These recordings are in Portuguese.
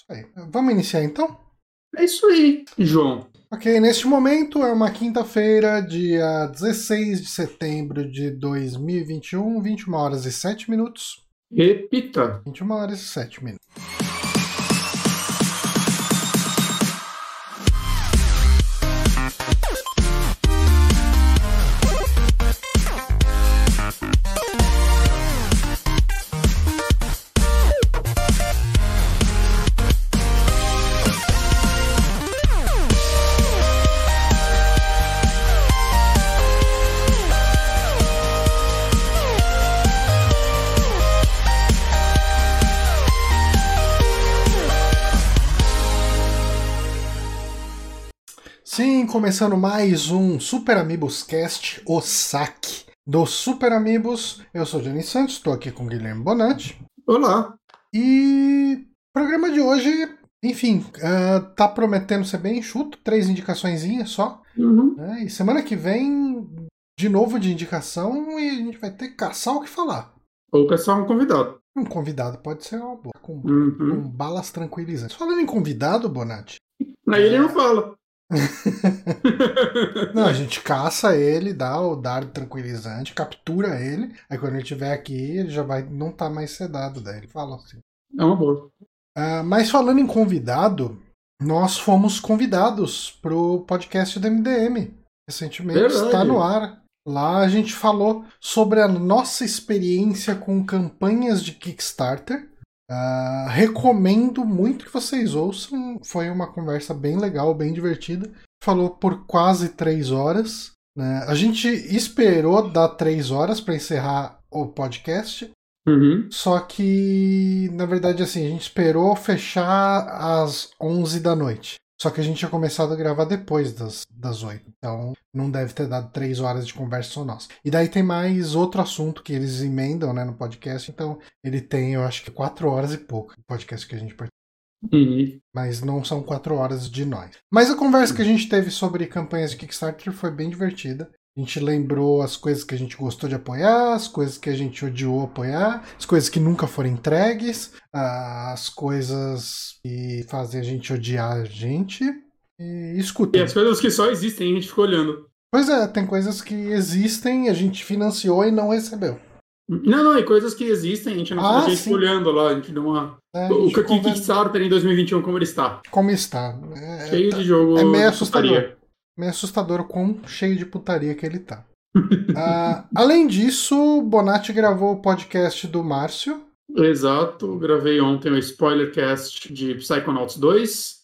Isso aí. Vamos iniciar então? É isso aí, João. Ok, neste momento é uma quinta-feira, dia 16 de setembro de 2021, 21 horas e 7 minutos. Repita. 21 horas e 7 minutos. Começando mais um Super Amigos Cast, o saque do Super Amigos. Eu sou o Johnny Santos, estou aqui com o Guilherme Bonatti. Olá. E o programa de hoje, enfim, uh, tá prometendo ser bem enxuto, três indicaçõezinhas só. Uhum. Né? E semana que vem, de novo de indicação, e a gente vai ter que caçar o que falar. Ou caçar um convidado. Um convidado pode ser uma boa, com, Uhum. com balas tranquilizantes. Falando em convidado, Bonatti, Aí ele não fala. Não, a gente caça ele, dá o dardo tranquilizante, captura ele, aí quando ele estiver aqui, ele já vai não tá mais sedado, daí ele fala assim. É uma boa. Ah, mas falando em convidado, nós fomos convidados pro podcast do MDM. Recentemente Verdade. está no ar. Lá a gente falou sobre a nossa experiência com campanhas de Kickstarter. Ah, recomendo muito que vocês ouçam. Foi uma conversa bem legal, bem divertida. Falou por quase três horas. né? A gente esperou dar três horas para encerrar o podcast. Uhum. Só que, na verdade, assim, a gente esperou fechar às 11 da noite. Só que a gente tinha começado a gravar depois das, das 8. Então, não deve ter dado 3 horas de conversa só nossa. E daí tem mais outro assunto que eles emendam né, no podcast. Então, ele tem, eu acho que 4 horas e pouco o podcast que a gente participou. Uhum. Mas não são 4 horas de nós. Mas a conversa que a gente teve sobre campanhas de Kickstarter foi bem divertida. A gente lembrou as coisas que a gente gostou de apoiar, as coisas que a gente odiou apoiar, as coisas que nunca foram entregues, as coisas que fazem a gente odiar a gente. E E escutem. as coisas que só existem, a gente fica olhando. Pois é, tem coisas que existem, a gente financiou e não recebeu. Não, não, e coisas que existem, a gente não Ah, a gente sim. olhando lá, a gente deu uma. né? A O que conversa- Kickstarter em 2021, como ele está? Como está? É, Cheio de jogo. é meio assustador. putaria. Meio assustador o quão cheio de putaria que ele tá. Ah, além disso, Bonatti gravou o podcast do Márcio. Exato, gravei ontem o Spoilercast de Psychonauts 2.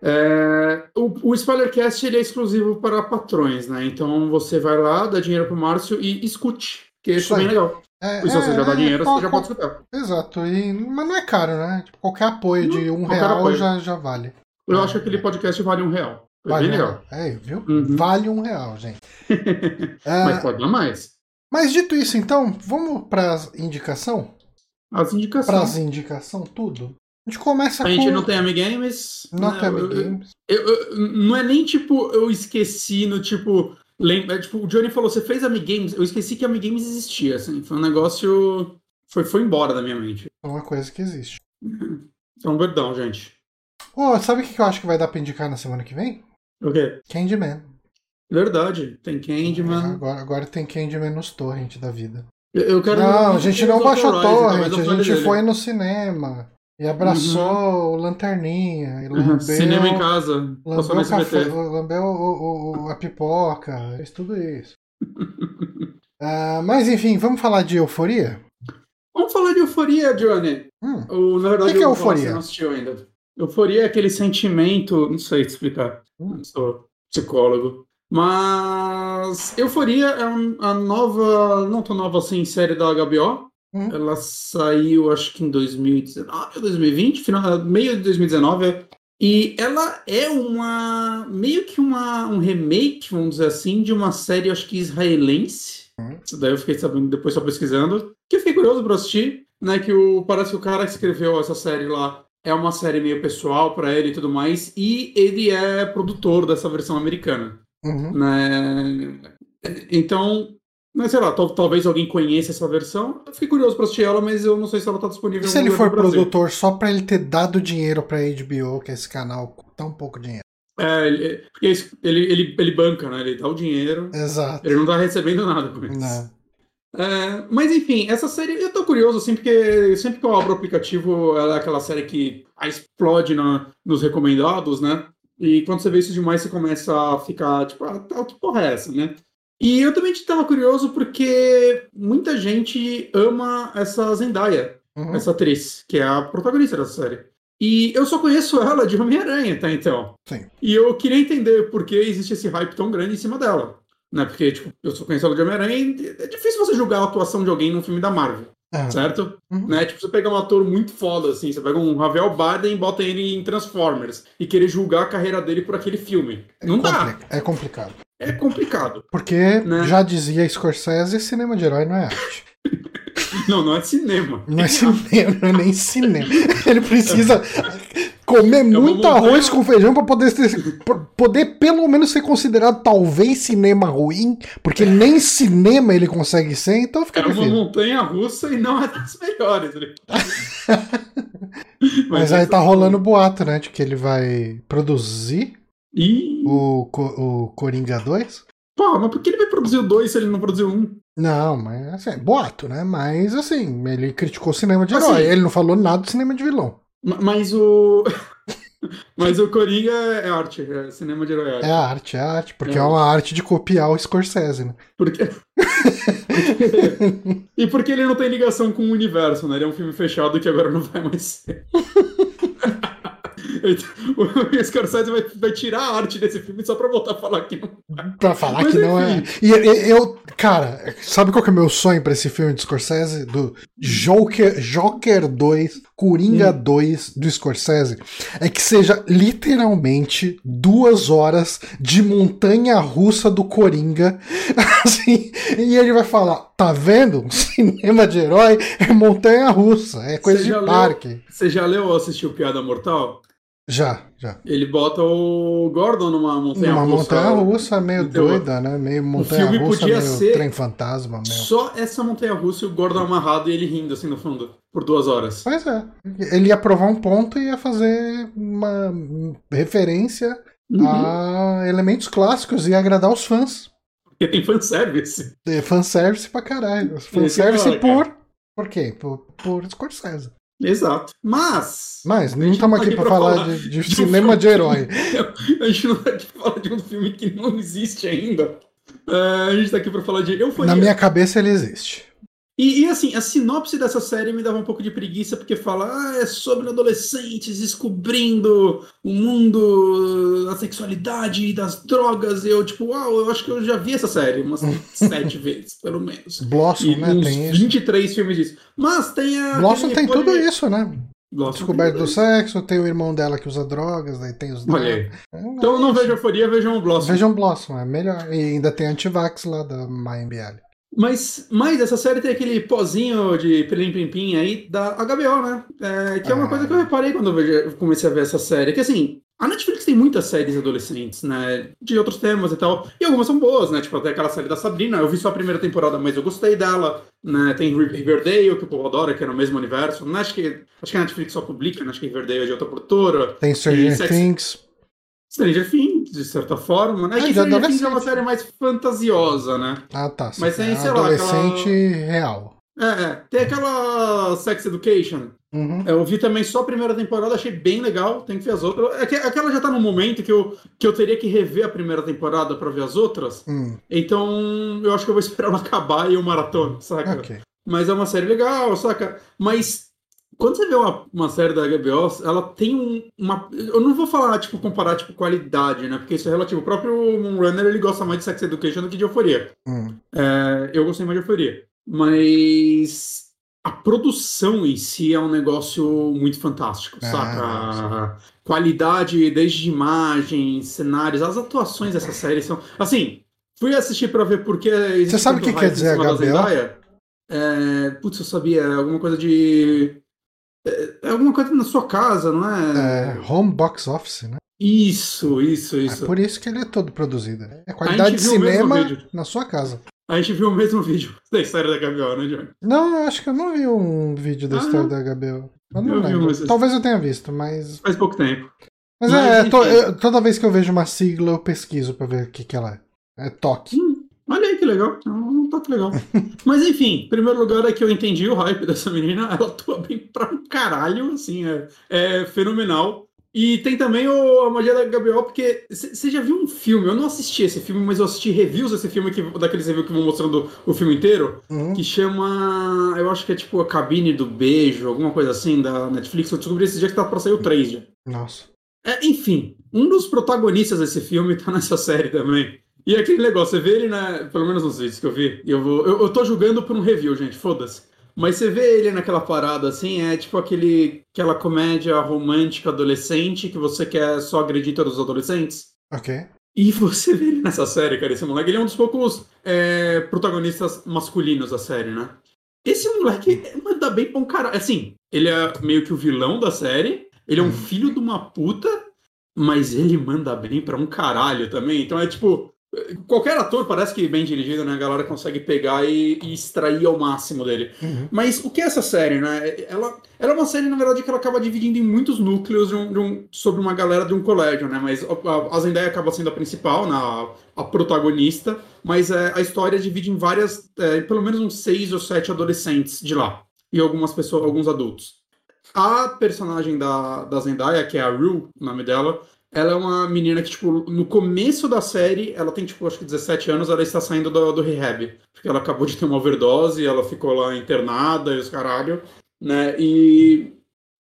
É, o, o Spoilercast ele é exclusivo para patrões, né? Então você vai lá, dá dinheiro pro Márcio e escute, que Isso é bem legal. É, se você é, já dá é, dinheiro, qual- você já pode escutar. Exato, e, mas não é caro, né? Tipo, qualquer apoio de um real apoio. já, já vale. Eu acho que aquele podcast vale um real. Vale um real. É, viu? Uhum. Vale um real, gente. É, Mas pode dar mais. mas dito isso, então, vamos para indicação? As Para indicações. as indicação, tudo. A gente começa A com. gente não tem Amigames. Não né? tem Eu- eu- Amigames. Eu, eu- não é nem tipo, eu esqueci no tipo. Lembra, é, tipo, o Johnny falou, você fez Amigames? Eu esqueci que Amigames existia, assim. Foi um negócio. Foi, foi embora da minha mente. É uma coisa que existe. Então, perdão, gente. Ô, sabe o que eu acho que vai dar pra indicar na semana que vem? O quê? Candyman. Verdade. Tem Candyman. Agora, agora tem Candyman nos torrent da vida. Eu, eu quero. Não, a gente não baixou torrent, a gente dele. foi no cinema. E abraçou o Lanterninha. E lambeu, Uhum. Cinema em casa. Lambeu, o café, lambeu o- o- a pipoca. Fez tudo isso. Ah, mas enfim, vamos falar de euforia? Vamos falar de euforia, Johnny. Hum, O, na verdade, O que que é euforia? Você não assistiu ainda. Euforia é aquele sentimento. Não sei te explicar. Hum. Não sou psicólogo. Mas Euforia é a nova, não tão nova assim, série da HBO. Hum. Ela saiu, acho que em 2019 ou 2020, final, meio de 2019. E ela é uma. meio que uma, um remake, vamos dizer assim, de uma série, acho que israelense. Hum. Isso daí eu fiquei sabendo depois só pesquisando. Que eu fiquei curioso pra assistir, né? Que o, parece que o cara que escreveu essa série lá é uma série meio pessoal pra ele e tudo mais. E ele é produtor dessa versão americana uhum. né? Então, Mas sei lá, tal- talvez alguém conheça essa versão. Eu fiquei curioso pra assistir ela, mas eu não sei se ela tá disponível E se ele for produtor só pra ele ter dado dinheiro pra HBO, que esse canal tão pouco dinheiro? É, ele, porque é isso, ele, ele, ele banca, né? Ele dá o dinheiro, Exato. ele não tá recebendo nada com isso. Né? É, mas enfim, essa série eu tô curioso, assim, porque sempre que eu abro o aplicativo, ela é aquela série que explode na, nos recomendados, né? E quando você vê isso demais, você começa a ficar, tipo, ah, tá, que porra é essa, né? E eu também estava curioso porque muita gente ama essa Zendaya, Uhum. essa atriz, que é a protagonista dessa série. E eu só conheço ela de Homem-Aranha, tá, então. Sim. E eu queria entender por que existe esse hype tão grande em cima dela. Né? Porque, tipo, eu conheço ela de Homem-Aranha é difícil você julgar a atuação de alguém num filme da Marvel, É. certo? Uhum. Né? Tipo, você pega um ator muito foda, assim, você pega um Javier Bardem e bota ele em Transformers e querer julgar a carreira dele por aquele filme. Não dá. É complicado. É complicado. Porque, Né? já dizia Scorsese, cinema de herói não é arte. Não, não é cinema. Não é cinema, não é nem cinema. Ele precisa comer uma muito arroz com feijão pra poder, ser, poder pelo menos ser considerado talvez cinema ruim, porque nem cinema ele consegue ser, então fica É uma montanha russa e não é das melhores. né? Mas aí tá rolando boato, né, de que ele vai produzir o, o Coringa 2. porra, mas por que ele vai produzir o 2 se ele não produziu um? Não, mas assim, boato, né? Mas assim, ele criticou o cinema de Assim- herói. Ele não falou nada do cinema de vilão. Ma- Mas o. Mas o Coringa é arte, é cinema de herói. É arte, é arte, porque É. é uma arte de copiar o Scorsese, né? Porque... e porque ele não tem ligação com o universo, né? Ele é um filme fechado que agora não vai mais ser. Então, o Scorsese vai, vai tirar a arte desse filme só pra voltar a falar que não. Pra falar Mas que não é. enfim. E, eu, cara, sabe qual que é o meu sonho pra esse filme de Scorsese? Do Joker, Joker 2, Coringa Hum. 2 do Scorsese? É que seja literalmente duas horas de montanha russa do Coringa. Assim, e ele vai falar: tá vendo? Cinema de herói é montanha russa, é coisa de leu- parque. Você já leu ou assistiu Piada Mortal? Já, já. Ele bota o Gordon numa montanha Uma russa. montanha russa meio Então, doida, né? Meio montanha filme russa, podia meio ser- trem fantasma. Só essa montanha russa e o Gordon amarrado e ele rindo assim no fundo, por duas horas. Pois é. Ele ia provar um ponto e ia fazer uma referência Uhum. a elementos clássicos e agradar os fãs. Porque tem fanservice. É fanservice pra caralho. Esse Fanservice é por. Por quê? Por, por Scorsese. Exato. Mas. Mas não estamos tá aqui aqui pra falar falar de, de de um cinema de filme. herói. A gente não tá aqui pra falar de um filme que não existe ainda. É, a gente tá aqui pra falar de Euforia. Na minha cabeça ele existe. E, e, assim, a sinopse dessa série me dava um pouco de preguiça, porque fala, ah, é sobre adolescentes descobrindo o mundo da sexualidade e das drogas. E eu, tipo, uau, eu acho que eu já vi essa série umas sete vezes, pelo menos. Blossom, E né? uns Tem isso. 23 filmes disso. Mas tem a. Blossom tem tudo isso, né? Blossom Descoberta tem do sexo, tem o irmão dela que usa drogas, daí tem os isso. Olha aí. É, Então não vejam Euforia, vejam o Blossom. Vejam Blossom, é melhor. E ainda tem Antivax lá da MyMBL. Mas, mas essa série tem aquele pozinho de Plim Plim Plim aí da HBO, né? É, que é uma Ah. coisa que eu reparei quando eu vejo- comecei a ver essa série. Que assim, a Netflix tem muitas séries adolescentes, né? De outros temas e tal. E algumas são boas, né? Tipo, até aquela série da Sabrina. Eu vi só a primeira temporada, mas eu gostei dela. Né? Tem Riverdale, que o povo adora, que é no mesmo universo. Não acho que, acho que a Netflix só publica, né? Acho que Riverdale é de outra produtora. Tem Stranger Sex- Things. Stranger Things, de certa forma, né? É, que Things é uma série mais fantasiosa, né? Ah, tá. Mas tem, é sei lá, adolescente real. É, é. Tem aquela Sex Education. Uhum. Eu vi também só a primeira temporada, achei bem legal. Tem que ver as outras. É que- Aquela já tá no momento que eu, que eu teria que rever a primeira temporada pra ver as outras. Hum, Então eu acho que eu vou esperar ela acabar e eu maratona, saca? ok. Mas é uma série legal, saca? Mas quando você vê uma, uma série da HBO, ela tem um- uma. Eu não vou falar, tipo, comparar tipo, qualidade, né? Porque isso é relativo. O próprio Moonrunner ele gosta mais de Sex Education do que de Euforia. Hum. É, eu gostei mais de Euforia. Mas a produção em si é um negócio muito fantástico, Ah, saca? Qualidade desde imagens, cenários, as atuações dessa série são. Assim, fui assistir pra ver porque. existe sabe o que quer em dizer? Zendaya. É, putz, eu sabia, é alguma coisa de. É é alguma coisa na sua casa, não É, home box office, né? Isso, isso, É isso. por isso que ele é todo produzido. né? É qualidade de cinema na sua casa. A gente viu o mesmo vídeo da história da Gabriel, né, Johnny? Não, eu acho que eu não vi um vídeo da Ah, história da Gabriel. Eu não Eu vi lembro. um, mas- Talvez eu tenha visto, mas. Faz pouco tempo. Mas, Mas, é, to- eu- toda vez que eu vejo uma sigla, eu pesquiso pra ver o que, que ela é. É toque. Hum, olha aí que legal. É um toque legal. Mas enfim, em primeiro lugar é que eu entendi o hype dessa menina. Ela atua bem pra um caralho, assim, é, é fenomenal. E tem também o, a magia da Gabriel, porque você já viu um filme, eu não assisti esse filme, mas eu assisti reviews desse filme, que, daqueles reviews que vão mostrando o filme inteiro, Uhum. que chama, eu acho que é tipo a Cabine do Beijo, alguma coisa assim, da Netflix. Eu descobri esse dia que tá pra sair o 3 já. Nossa. É, enfim, um dos protagonistas desse filme tá nessa série também. E é aquele negócio, você vê ele na. Pelo menos nos vídeos que eu vi. Eu, vou, eu, eu tô julgando por um review, gente, foda-se. Mas você vê ele naquela parada assim, é tipo aquele, aquela comédia romântica adolescente que você quer só agredir todos os adolescentes. Ok. E você vê ele nessa série, cara, esse moleque. Ele é um dos poucos é, protagonistas masculinos da série, né? Esse moleque manda bem pra um cara. Assim, ele é meio que o vilão da série. Ele é um Uhum. filho de uma puta, mas ele manda bem pra um caralho também. Então é tipo. Qualquer ator parece que bem dirigido, né? A galera consegue pegar e, e extrair ao máximo dele. Uhum. Mas o que é essa série, né? Ela, ela é uma série, na verdade, que ela acaba dividindo em muitos núcleos de um- de um- sobre uma galera de um colégio, né? Mas a, a Zendaya acaba sendo a principal, né? a, a protagonista, mas é, a história divide em várias, é, pelo menos uns seis ou sete adolescentes de lá. E algumas pessoas, alguns adultos. A personagem da, da Zendaya, que é a Rue, o nome dela, ela é uma menina que, tipo, no começo da série, ela tem, tipo, acho que 17 anos, ela está saindo do, do rehab. Porque ela acabou de ter uma overdose, ela ficou lá internada e os caralho, né? E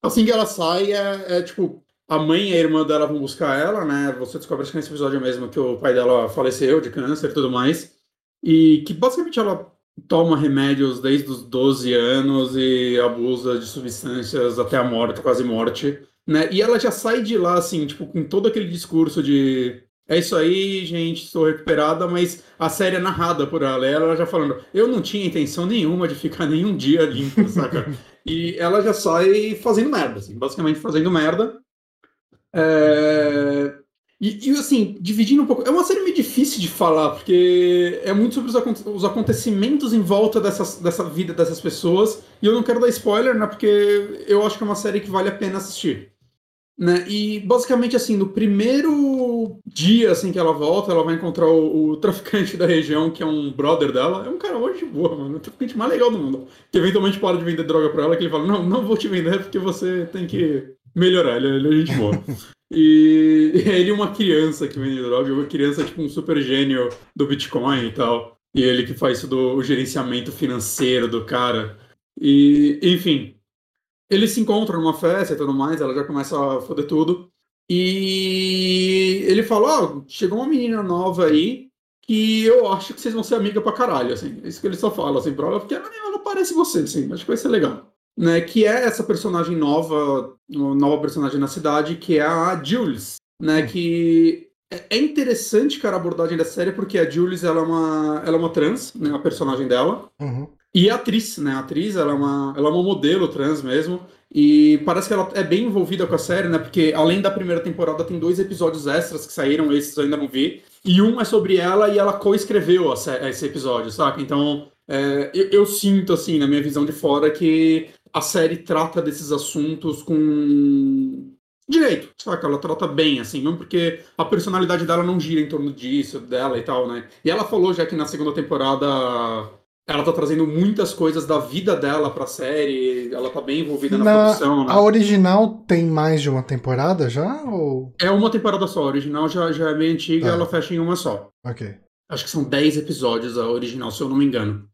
assim que ela sai, é, é, tipo, a mãe e a irmã dela vão buscar ela, né? Você descobre que nesse episódio mesmo que o pai dela faleceu de câncer e tudo mais. E que basicamente ela toma remédios desde os 12 anos e abusa de substâncias até a morte, quase morte, né? E ela já sai de lá, assim, tipo, com todo aquele discurso de é isso aí, gente, estou recuperada, mas a série é narrada por ela. E ela já falando, eu não tinha intenção nenhuma de ficar nenhum dia limpa, saca? E ela já sai fazendo merda, assim, basicamente fazendo merda. É, E, e, assim, dividindo um pouco. É uma série meio difícil de falar, porque é muito sobre os, acon- os acontecimentos em volta dessas, dessa vida dessas pessoas. E eu não quero dar spoiler, né? Porque eu acho que é uma série que vale a pena assistir. Né? E basicamente, assim, no primeiro dia assim, que ela volta, ela vai encontrar o, o traficante da região, que é um brother dela. É um cara hoje de boa, mano. O traficante mais legal do mundo. Que eventualmente para de vender droga pra ela, que ele fala: Não, não vou te vender porque você tem que melhorar. Ele, ele é gente boa. E ele é uma criança que vende droga, uma criança tipo um super gênio do Bitcoin e tal. E ele que faz isso do o gerenciamento financeiro do cara. E, enfim, eles se encontram numa festa e tudo mais, ela já começa a foder tudo. E ele fala: Ó, chegou uma menina nova aí que eu acho que vocês vão ser amiga pra caralho, assim. É isso que ele só fala, assim, pra ela, porque ela, ela parece você, assim, acho que vai ser legal. Né, que é essa personagem nova, uma nova personagem na cidade, que é a Jules, né, que é é interessante, cara, a abordagem da série, porque a Jules, ela é uma, ela é uma trans, né, a personagem dela, Uhum. E a atriz, né? A atriz, ela é uma, ela é uma modelo trans mesmo. E parece que ela é bem envolvida com a série, né? Porque além da primeira temporada, tem dois episódios extras que saíram, esses eu ainda não vi. E um é sobre ela e ela co-escreveu esse episódio, saca? Então, é, eu, eu sinto, assim, na minha visão de fora, que a série trata desses assuntos com direito, saca? Ela trata bem, assim, não porque a personalidade dela não gira em torno disso, dela e tal, né? E ela falou já que na segunda temporada ela tá trazendo muitas coisas da vida dela pra série, ela tá bem envolvida na, Na- produção, né? A original tem mais de uma temporada já? Ou. É uma temporada só, a original já, já é bem antiga, Tá. ela fecha em uma só. Ok. Acho que são 10 episódios a original, se eu não me engano.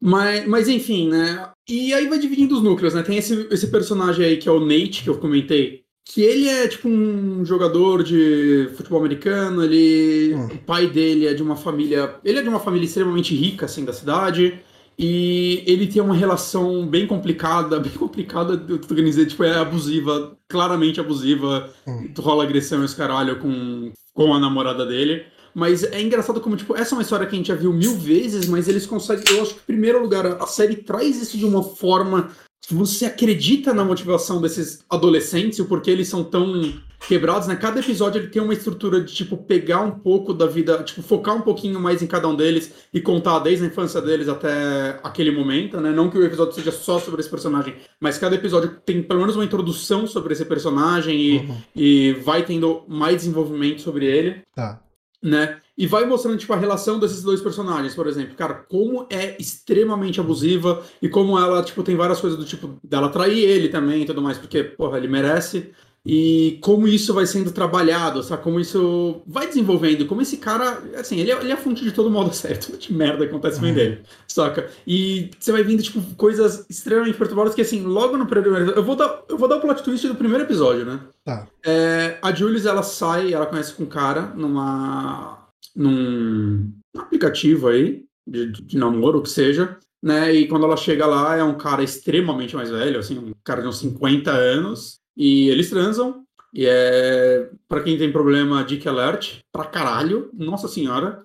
Mas, mas enfim, né? E aí vai dividindo os núcleos, né? Tem esse, esse personagem aí que é o Nate, que eu comentei, que ele é tipo um jogador de futebol americano, ele. Hum. O pai dele é de uma família. Ele é de uma família extremamente rica, assim, da cidade. E ele tem uma relação bem complicada, bem complicada, eu tô querendo dizer, tipo, é abusiva, claramente abusiva, Hum. rola agressão e os caralho com, com a namorada dele. Mas é engraçado como, tipo, essa é uma história que a gente já viu mil vezes, mas eles conseguem. Eu acho que, em primeiro lugar, a série traz isso de uma forma você acredita na motivação desses adolescentes e o porquê eles são tão quebrados, né? Cada episódio ele tem uma estrutura de, tipo, pegar um pouco da vida, tipo, focar um pouquinho mais em cada um deles e contar desde a infância deles até aquele momento, né? Não que o episódio seja só sobre esse personagem, mas cada episódio tem pelo menos uma introdução sobre esse personagem e, uhum. e vai tendo mais desenvolvimento sobre ele. Tá. Né? E vai mostrando, tipo, a relação desses dois personagens, por exemplo. Cara, como é extremamente abusiva e como ela, tipo, tem várias coisas do tipo dela trair ele também e tudo mais, porque, porra, ele merece e como isso vai sendo trabalhado, sabe? Como isso vai desenvolvendo, como esse cara, assim, ele é, ele é a fonte de todo modo certo, tudo de merda acontece bem uhum. dele, saca? E você vai vendo, tipo, coisas extremamente perturbadoras que, assim, logo no primeiro. Eu vou dar, eu vou dar o plot twist do primeiro episódio, né? Tá. É, a Julius, ela sai, ela conhece com um cara numa. Num aplicativo aí, de, de namoro, o que seja. Né, e quando ela chega lá, é um cara extremamente mais velho, assim, um cara de uns 50 anos, e eles transam. E é. Pra quem tem problema, Dick Alert, pra caralho, nossa senhora.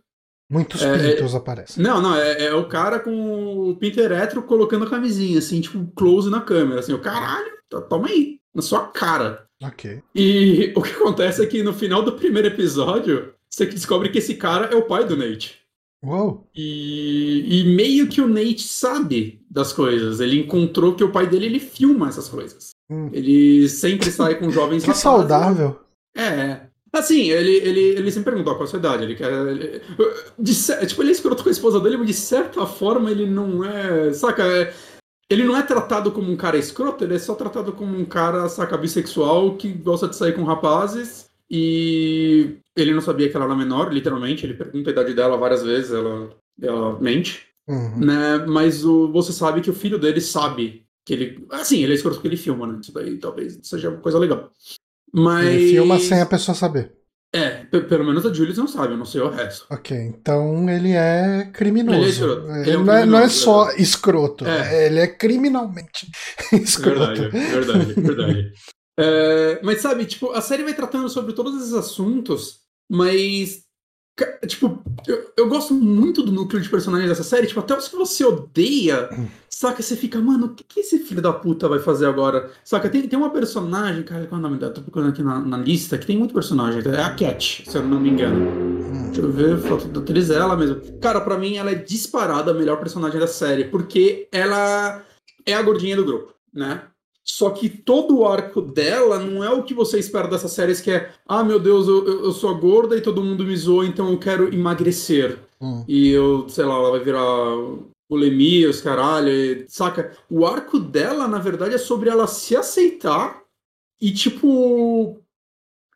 Muitos é, pintos aparecem. Não, não, é, é, o cara com o pinto eretro colocando a camisinha, assim, tipo, close na câmera, assim, o caralho, toma aí, na sua cara. Ok. E o que acontece é que no final do primeiro episódio, você descobre que esse cara é o pai do Nate. Uou. E, e meio que o Nate sabe das coisas. Ele encontrou que o pai dele ele filma essas coisas. Hum. Ele sempre sai com jovens Que rapazes, saudável. É. Assim, ele, ele, ele sempre perguntou qual a sua idade. Ele quer. Ele, de, tipo, ele é escroto com a esposa dele, mas de certa forma ele não é. Saca? É, ele não é tratado como um cara escroto, ele é só tratado como um cara, saca, bissexual que gosta de sair com rapazes. E ele não sabia que ela era menor, literalmente. Ele pergunta a idade dela várias vezes, ela, ela mente. Uhum. Né? Mas o, você sabe que o filho dele sabe que ele. Assim, ele é escroto porque ele filma, né? Isso daí talvez seja uma coisa legal. Mas. Ele filma sem a pessoa saber. É, pelo menos a Julius não sabe, eu não sei o resto. Ok, então ele é criminoso. Ele, é escroto. ele, ele é um não, é, não, é, só escroto, é. ele é criminalmente escroto. Verdade, verdade, verdade. É, mas sabe, tipo, a série vai tratando sobre todos esses assuntos, mas Tipo, eu, eu, gosto muito do núcleo de personagens dessa série. Tipo, até os que você odeia, saca? Você fica, mano, o que, que esse filho da puta vai fazer agora? Saca? Tem, tem uma personagem, cara, qual é o nome dela? Tô procurando aqui na, na lista, que tem muito personagem. É a Cat, se eu não me engano. Deixa eu ver, foto da atriz ela mesmo. Cara, pra mim, ela é disparada a melhor personagem da série, porque ela é a gordinha do grupo, né? Só que todo o arco dela não é o que você espera dessas séries, que é, ah, meu Deus, eu, eu sou gorda e todo mundo me zoa, então eu quero emagrecer. Hum. E eu, sei lá, ela vai virar bulimia, os caralho, e, saca? O arco dela, na verdade, é sobre ela se aceitar e, tipo,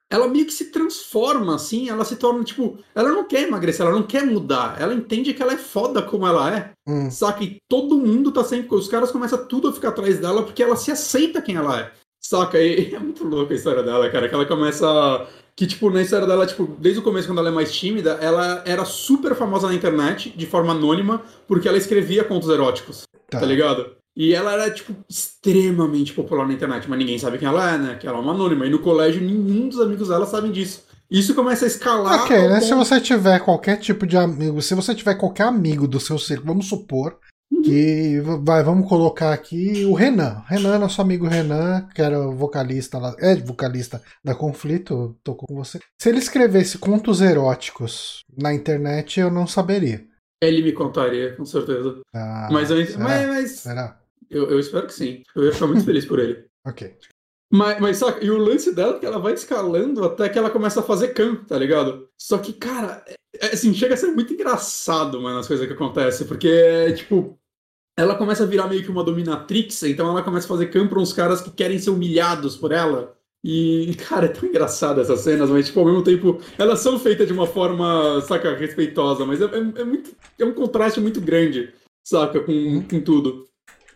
ela meio que se transforma, assim, ela se torna, tipo, ela não quer emagrecer, ela não quer mudar, ela entende que ela é foda como ela é, hum. saca? E todo mundo tá sempre, os caras começam tudo a ficar atrás dela porque ela se aceita quem ela é, saca? E é muito louca a história dela, cara, que ela começa, que, tipo, na história dela, tipo, desde o começo, quando ela é mais tímida, ela era super famosa na internet, de forma anônima, porque ela escrevia contos eróticos, tá, tá ligado? E ela era, tipo, extremamente popular na internet, mas ninguém sabe quem ela é, né? Que ela é uma anônima. E no colégio, nenhum dos amigos dela sabem disso. Isso começa a escalar. Ok, né? Ponto... Se você tiver qualquer tipo de amigo, se você tiver qualquer amigo do seu círculo, vamos supor uhum. que. Vai, vamos colocar aqui o Renan. Renan, nosso amigo Renan, que era vocalista lá. É vocalista da Conflito, tocou com você. Se ele escrevesse contos eróticos na internet, eu não saberia. Ele me contaria, com certeza. Ah, mas, eu, será? mas, mas será? Eu, eu espero que sim. Eu ia ficar muito feliz por ele. Ok. Mas, mas saca, e o lance dela é que ela vai escalando até que ela começa a fazer cam, tá ligado? Só que, cara, é, é, assim, chega a ser muito engraçado, mano, as coisas que acontecem, porque, tipo, ela começa a virar meio que uma dominatrix, então ela começa a fazer cam pra uns caras que querem ser humilhados por ela. E, cara, é tão engraçado essas cenas, mas, tipo, ao mesmo tempo, elas são feitas de uma forma, saca, respeitosa, mas é, é, é muito, é um contraste muito grande, saca, com, com tudo.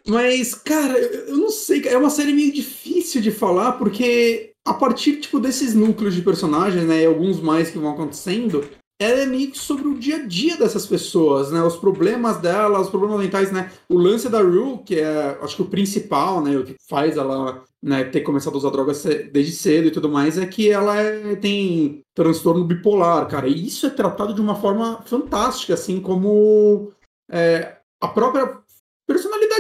Mas, cara, eu não sei, é uma série meio difícil de falar, porque a partir, tipo, desses núcleos de personagens, né, e alguns mais que vão acontecendo, ela é meio que sobre o dia a dia dessas pessoas, né, os problemas dela, os problemas mentais, né, o lance da Rue, que é, acho que o principal, né, o que faz ela, né, ter começado a usar drogas desde cedo e tudo mais, é que ela é, tem transtorno bipolar, cara, e isso é tratado de uma forma fantástica, assim, como... É, a própria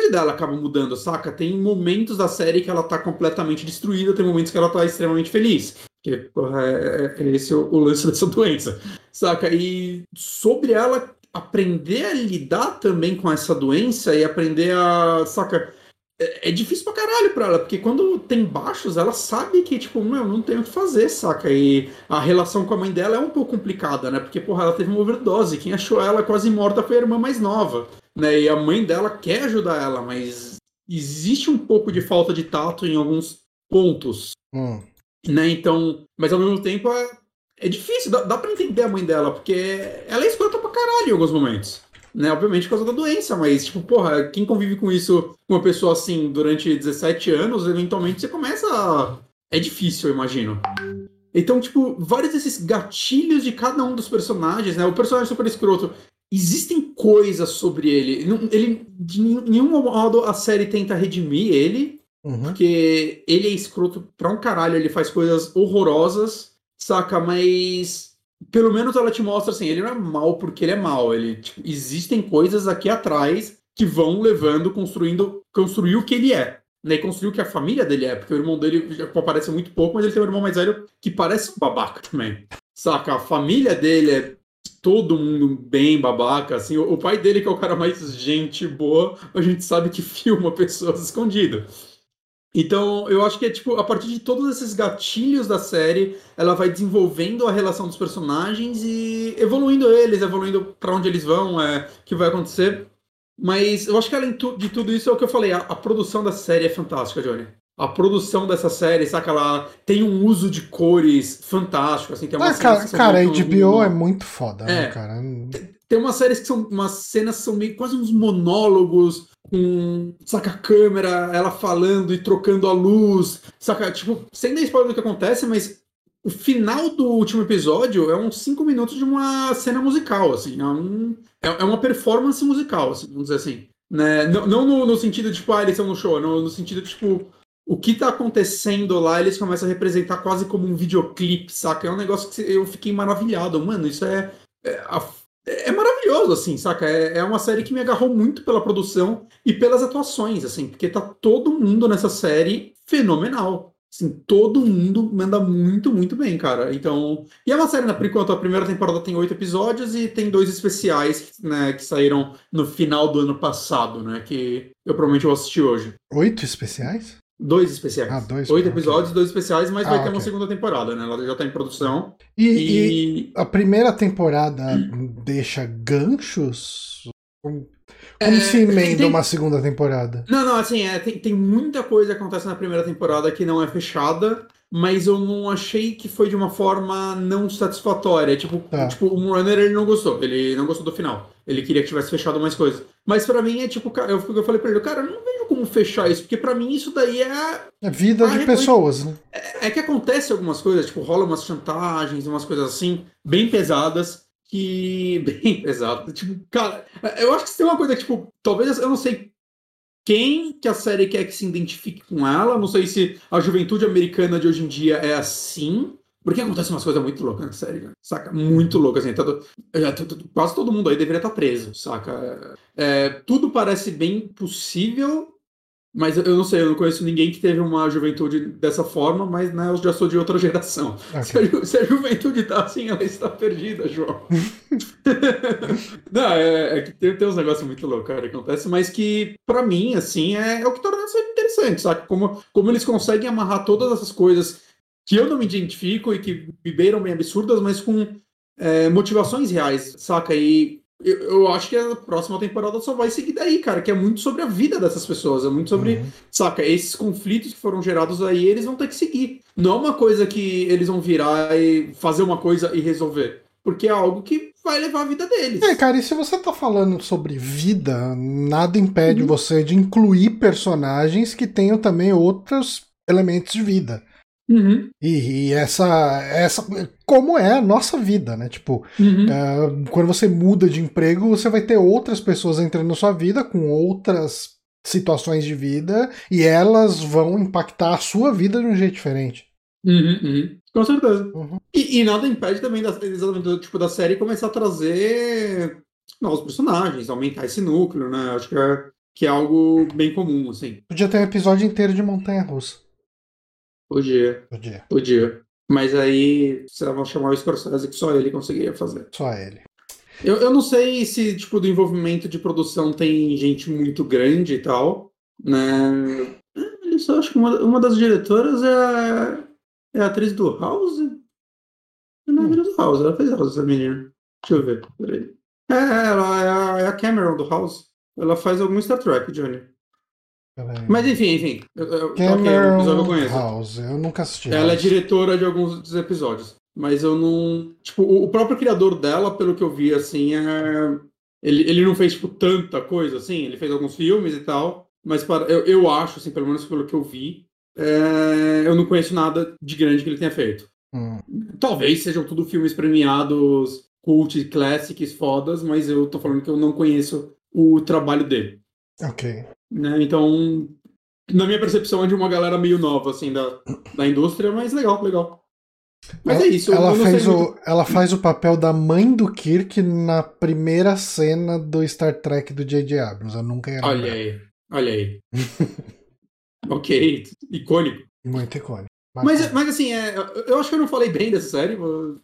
personalidade dela acaba mudando, saca? Tem momentos da série que ela tá completamente destruída, tem momentos que ela tá extremamente feliz. Porque porra, é, é esse o, o lance dessa doença, saca? E sobre ela aprender a lidar também com essa doença e aprender a, saca? É, é difícil pra caralho pra ela, porque quando tem baixos, ela sabe que, tipo, meu, não tem o que fazer, saca? E a relação com a mãe dela é um pouco complicada, né? Porque, porra, ela teve uma overdose. Quem achou ela quase morta foi a irmã mais nova, né? E a mãe dela quer ajudar ela, mas existe um pouco de falta de tato em alguns pontos. Hum. Né? Então, mas ao mesmo tempo é, é difícil, dá, dá pra entender a mãe dela, porque ela é escrota pra caralho em alguns momentos. Né? Obviamente por causa da doença, mas, tipo, porra, quem convive com isso, com uma pessoa assim, durante 17 anos, eventualmente você começa a... É difícil, eu imagino. Então, tipo, vários desses gatilhos de cada um dos personagens, né? O personagem super escroto, existem coisas sobre ele. Ele, de nenhum modo, a série tenta redimir ele, Uhum. porque ele é escroto pra um caralho, ele faz coisas horrorosas, saca? Mas pelo menos ela te mostra assim, ele não é mal porque ele é mal. Ele, tipo, existem coisas aqui atrás que vão levando, construindo, construir o que ele é. Né, e construir o que a família dele é, porque o irmão dele aparece muito pouco, mas ele tem um irmão mais velho que parece um babaca também. Saca? A família dele é todo mundo bem babaca, assim. O pai dele, que é o cara mais gente boa, a gente sabe que filma pessoas escondidas. Então, eu acho que é tipo, a partir de todos esses gatilhos da série, ela vai desenvolvendo a relação dos personagens e evoluindo eles, evoluindo para onde eles vão, é, que vai acontecer. Mas eu acho que além de tudo isso é o que eu falei, a, a produção da série é fantástica, Johnny. A produção dessa série, saca? Ela tem um uso de cores fantástico, assim, tem uma ah, cara, cara a HBO é muito foda, né, é, né, cara? Tem umas séries que são umas cenas que são meio quase uns monólogos com, saca, a câmera, ela falando e trocando a luz, saca, tipo, sem nem spoiler do que acontece, mas o final do último episódio é uns 5 minutos de uma cena musical, assim, é, um, é, é uma performance musical, assim, vamos dizer assim. Né? Não, não no, no, sentido de, tipo, ah, eles estão no show, não, no sentido de, tipo, o que tá acontecendo lá, eles começam a representar quase como um videoclipe, saca? É um negócio que eu fiquei maravilhado. Mano, isso é, é é maravilhoso, assim, saca? É, é uma série que me agarrou muito pela produção e pelas atuações, assim, porque tá todo mundo nessa série fenomenal. Assim, todo mundo manda muito, muito bem, cara. Então. E é uma série, né? Por enquanto, a primeira temporada tem oito episódios e tem dois especiais, né? Que saíram no final do ano passado, né? Que eu provavelmente vou assistir hoje. Oito especiais? Dois especiais. Ah, dois. Oito episódios, dois especiais, mas ah, vai ter uma segunda temporada, né? Ela já tá em produção. E, e... e a primeira temporada deixa ganchos? Como, como é, se emenda tem... uma segunda temporada? Não, não, assim, é, tem, tem muita coisa que acontece na primeira temporada que não é fechada mas eu não achei que foi de uma forma não satisfatória. Tipo, tá. tipo o Moonrunner ele não gostou, ele não gostou do final. Ele queria que tivesse fechado mais coisas. Mas para mim é tipo, eu, eu falei pra ele, cara, eu não vejo como fechar isso, porque para mim isso daí é. É vida de pessoas, né? É, é, que acontece algumas coisas, tipo, rola umas chantagens, umas coisas assim, bem pesadas. Que. Bem pesadas. Tipo, cara, eu acho que tem uma coisa que, tipo, talvez eu não sei quem que a série quer que se identifique com ela. Não sei se a juventude americana de hoje em dia é assim. Porque acontecem umas coisas muito loucas na série, cara. saca? Muito loucas, assim. Todo, quase todo mundo aí deveria estar preso, saca? É, tudo parece bem possível, mas eu não sei, eu não conheço ninguém que teve uma juventude dessa forma, mas né, eu já sou de outra geração. Okay. Se, a, se, a, juventude tá assim, ela está perdida, João. não, é, é, que tem, tem uns negócios muito loucos, cara, que acontece, mas que, para mim, assim, é, é, o que torna isso interessante, sabe? Como, como eles conseguem amarrar todas essas coisas que eu não me identifico e que me beiram bem absurdas, mas com é, motivações reais, saca? E eu, eu, acho que a próxima temporada só vai seguir daí, cara, que é muito sobre a vida dessas pessoas, é muito sobre, uhum. saca, esses conflitos que foram gerados aí, eles vão ter que seguir. Não é uma coisa que eles vão virar e fazer uma coisa e resolver. Porque é algo que vai levar a vida deles. É, cara, e se você tá falando sobre vida, nada impede uhum. você de incluir personagens que tenham também outros elementos de vida. Uhum. E, e, essa, essa. Como é a nossa vida, né? Tipo, uhum. uh, quando você muda de emprego, você vai ter outras pessoas entrando na sua vida com outras situações de vida e elas vão impactar a sua vida de um jeito diferente. Uhum, uhum. Com certeza. Uhum. E, e, nada impede também da, exatamente, tipo, da série começar a trazer novos personagens, aumentar esse núcleo, né? Acho que é, que é algo bem comum, assim. Podia ter um episódio inteiro de Montanha Russa. Podia. Podia. Podia. Mas aí precisavam chamar o Scorsese que só ele conseguiria fazer. Só ele. Eu, eu não sei se, tipo, do envolvimento de produção tem gente muito grande e tal, né? Eu só acho que uma, uma das diretoras é a, é a atriz do House. Não é a atriz do House, ela fez House, essa menina. Deixa eu ver, peraí. É, ela é a, é a Cameron do House. Ela faz algum Star Trek, Johnny. Mas enfim, enfim. Eu, é um Cameron episódio que eu conheço. House. Eu nunca assisti. Ela é House. diretora de alguns dos episódios. Mas eu não. Tipo, o o próprio criador dela, pelo que eu vi, assim, é. Ele, ele não fez, tipo, tanta coisa, assim. Ele fez alguns filmes e tal. Mas para, eu, eu acho, assim, pelo menos pelo que eu vi, é, eu não conheço nada de grande que ele tenha feito. Hum. Talvez sejam tudo filmes premiados, cult, classics, fodas, mas eu tô falando que eu não conheço o trabalho dele. Ok. Né? Então, na minha percepção, é de uma galera meio nova, assim, da, da indústria, mas legal, legal. Mas ela, é isso. eu- Ela fez, o, muito- ela faz o papel da mãe do Kirk na primeira cena do Star Trek do J.J. Abrams. Eu nunca ia Olha aí, olha aí. ok, icônico. Muito icônico. Mas, mas assim, é, eu- acho que eu não falei bem dessa série,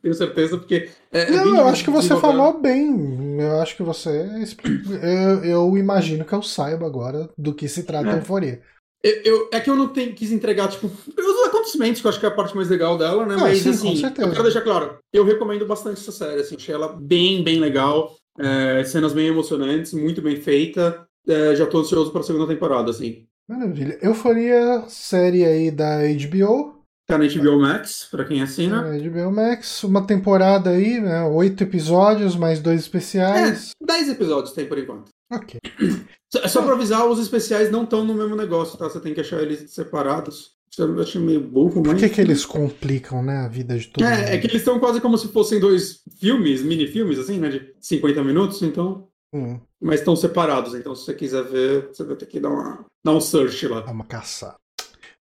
tenho certeza, porque. É, é Não, bem eu acho que você falou bem. Eu acho que você. Eu, eu imagino que eu saiba agora do que se trata a É. euforia. Eu, eu- é que eu não tenho, quis entregar, tipo, os acontecimentos, que eu acho que é a parte mais legal dela, né? Ah, Mas sim, assim, eu quero deixar claro, eu recomendo bastante essa série, assim, achei ela bem, bem legal, é, cenas bem emocionantes, muito bem feita. é, já tô ansioso pra segunda temporada, assim. Maravilha. Euforia, série aí da HBO. Tá na HBO Max, pra quem assina. da HBO Max. Uma temporada aí, né? Oito episódios, mais dois especiais. Dez episódios tem por enquanto. Ok. Só- É só pra avisar, os especiais não estão no mesmo negócio, tá? Você tem que achar eles separados. Isso eu achei meio burro, Por mas. que, que eles complicam, né, a vida de todo mundo? É, é que eles estão quase como se fossem dois filmes, mini-filmes, assim, né? De 50 minutos, então. Hum, Mas estão separados, então se você quiser ver, você vai ter que dar, uma, dar um search lá. dá uma caçada.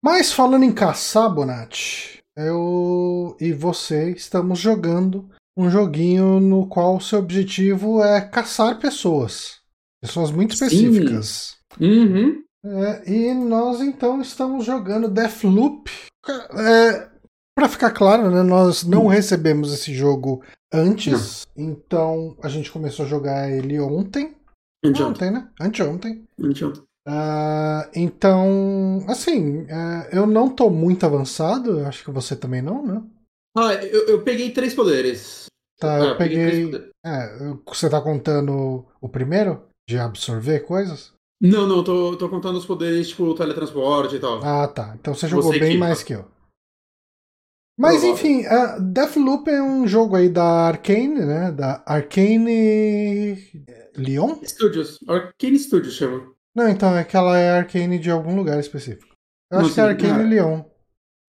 Mas falando em caçar, Bonatti, eu e você estamos jogando um joguinho no qual o seu objetivo é caçar pessoas. Pessoas muito específicas. Uhum. É, e nós então estamos jogando Deathloop. É, para ficar claro, né, nós não recebemos esse jogo antes, então a gente começou a jogar ele ontem. Anteontem. Ontem, né? Anteontem. Anteontem. Ah, então, assim, é, eu não tô muito avançado, acho que você também não, né? Ah, eu, eu peguei três poderes. Tá, Ah, eu peguei. poderes. É, você tá contando o primeiro? De absorver coisas? Não, não, tô, tô contando os poderes, tipo, teletransporte e tal. Ah, tá. Então você jogou Você bem que- mais que eu. Mas Provável. enfim, a Deathloop é um jogo aí da Arcane, né? Da Arcane Lyon? Studios. Arcane Studios chama. Não, então é que ela é Arcane de algum lugar específico. Eu Não acho que é Arcane ah. Lyon.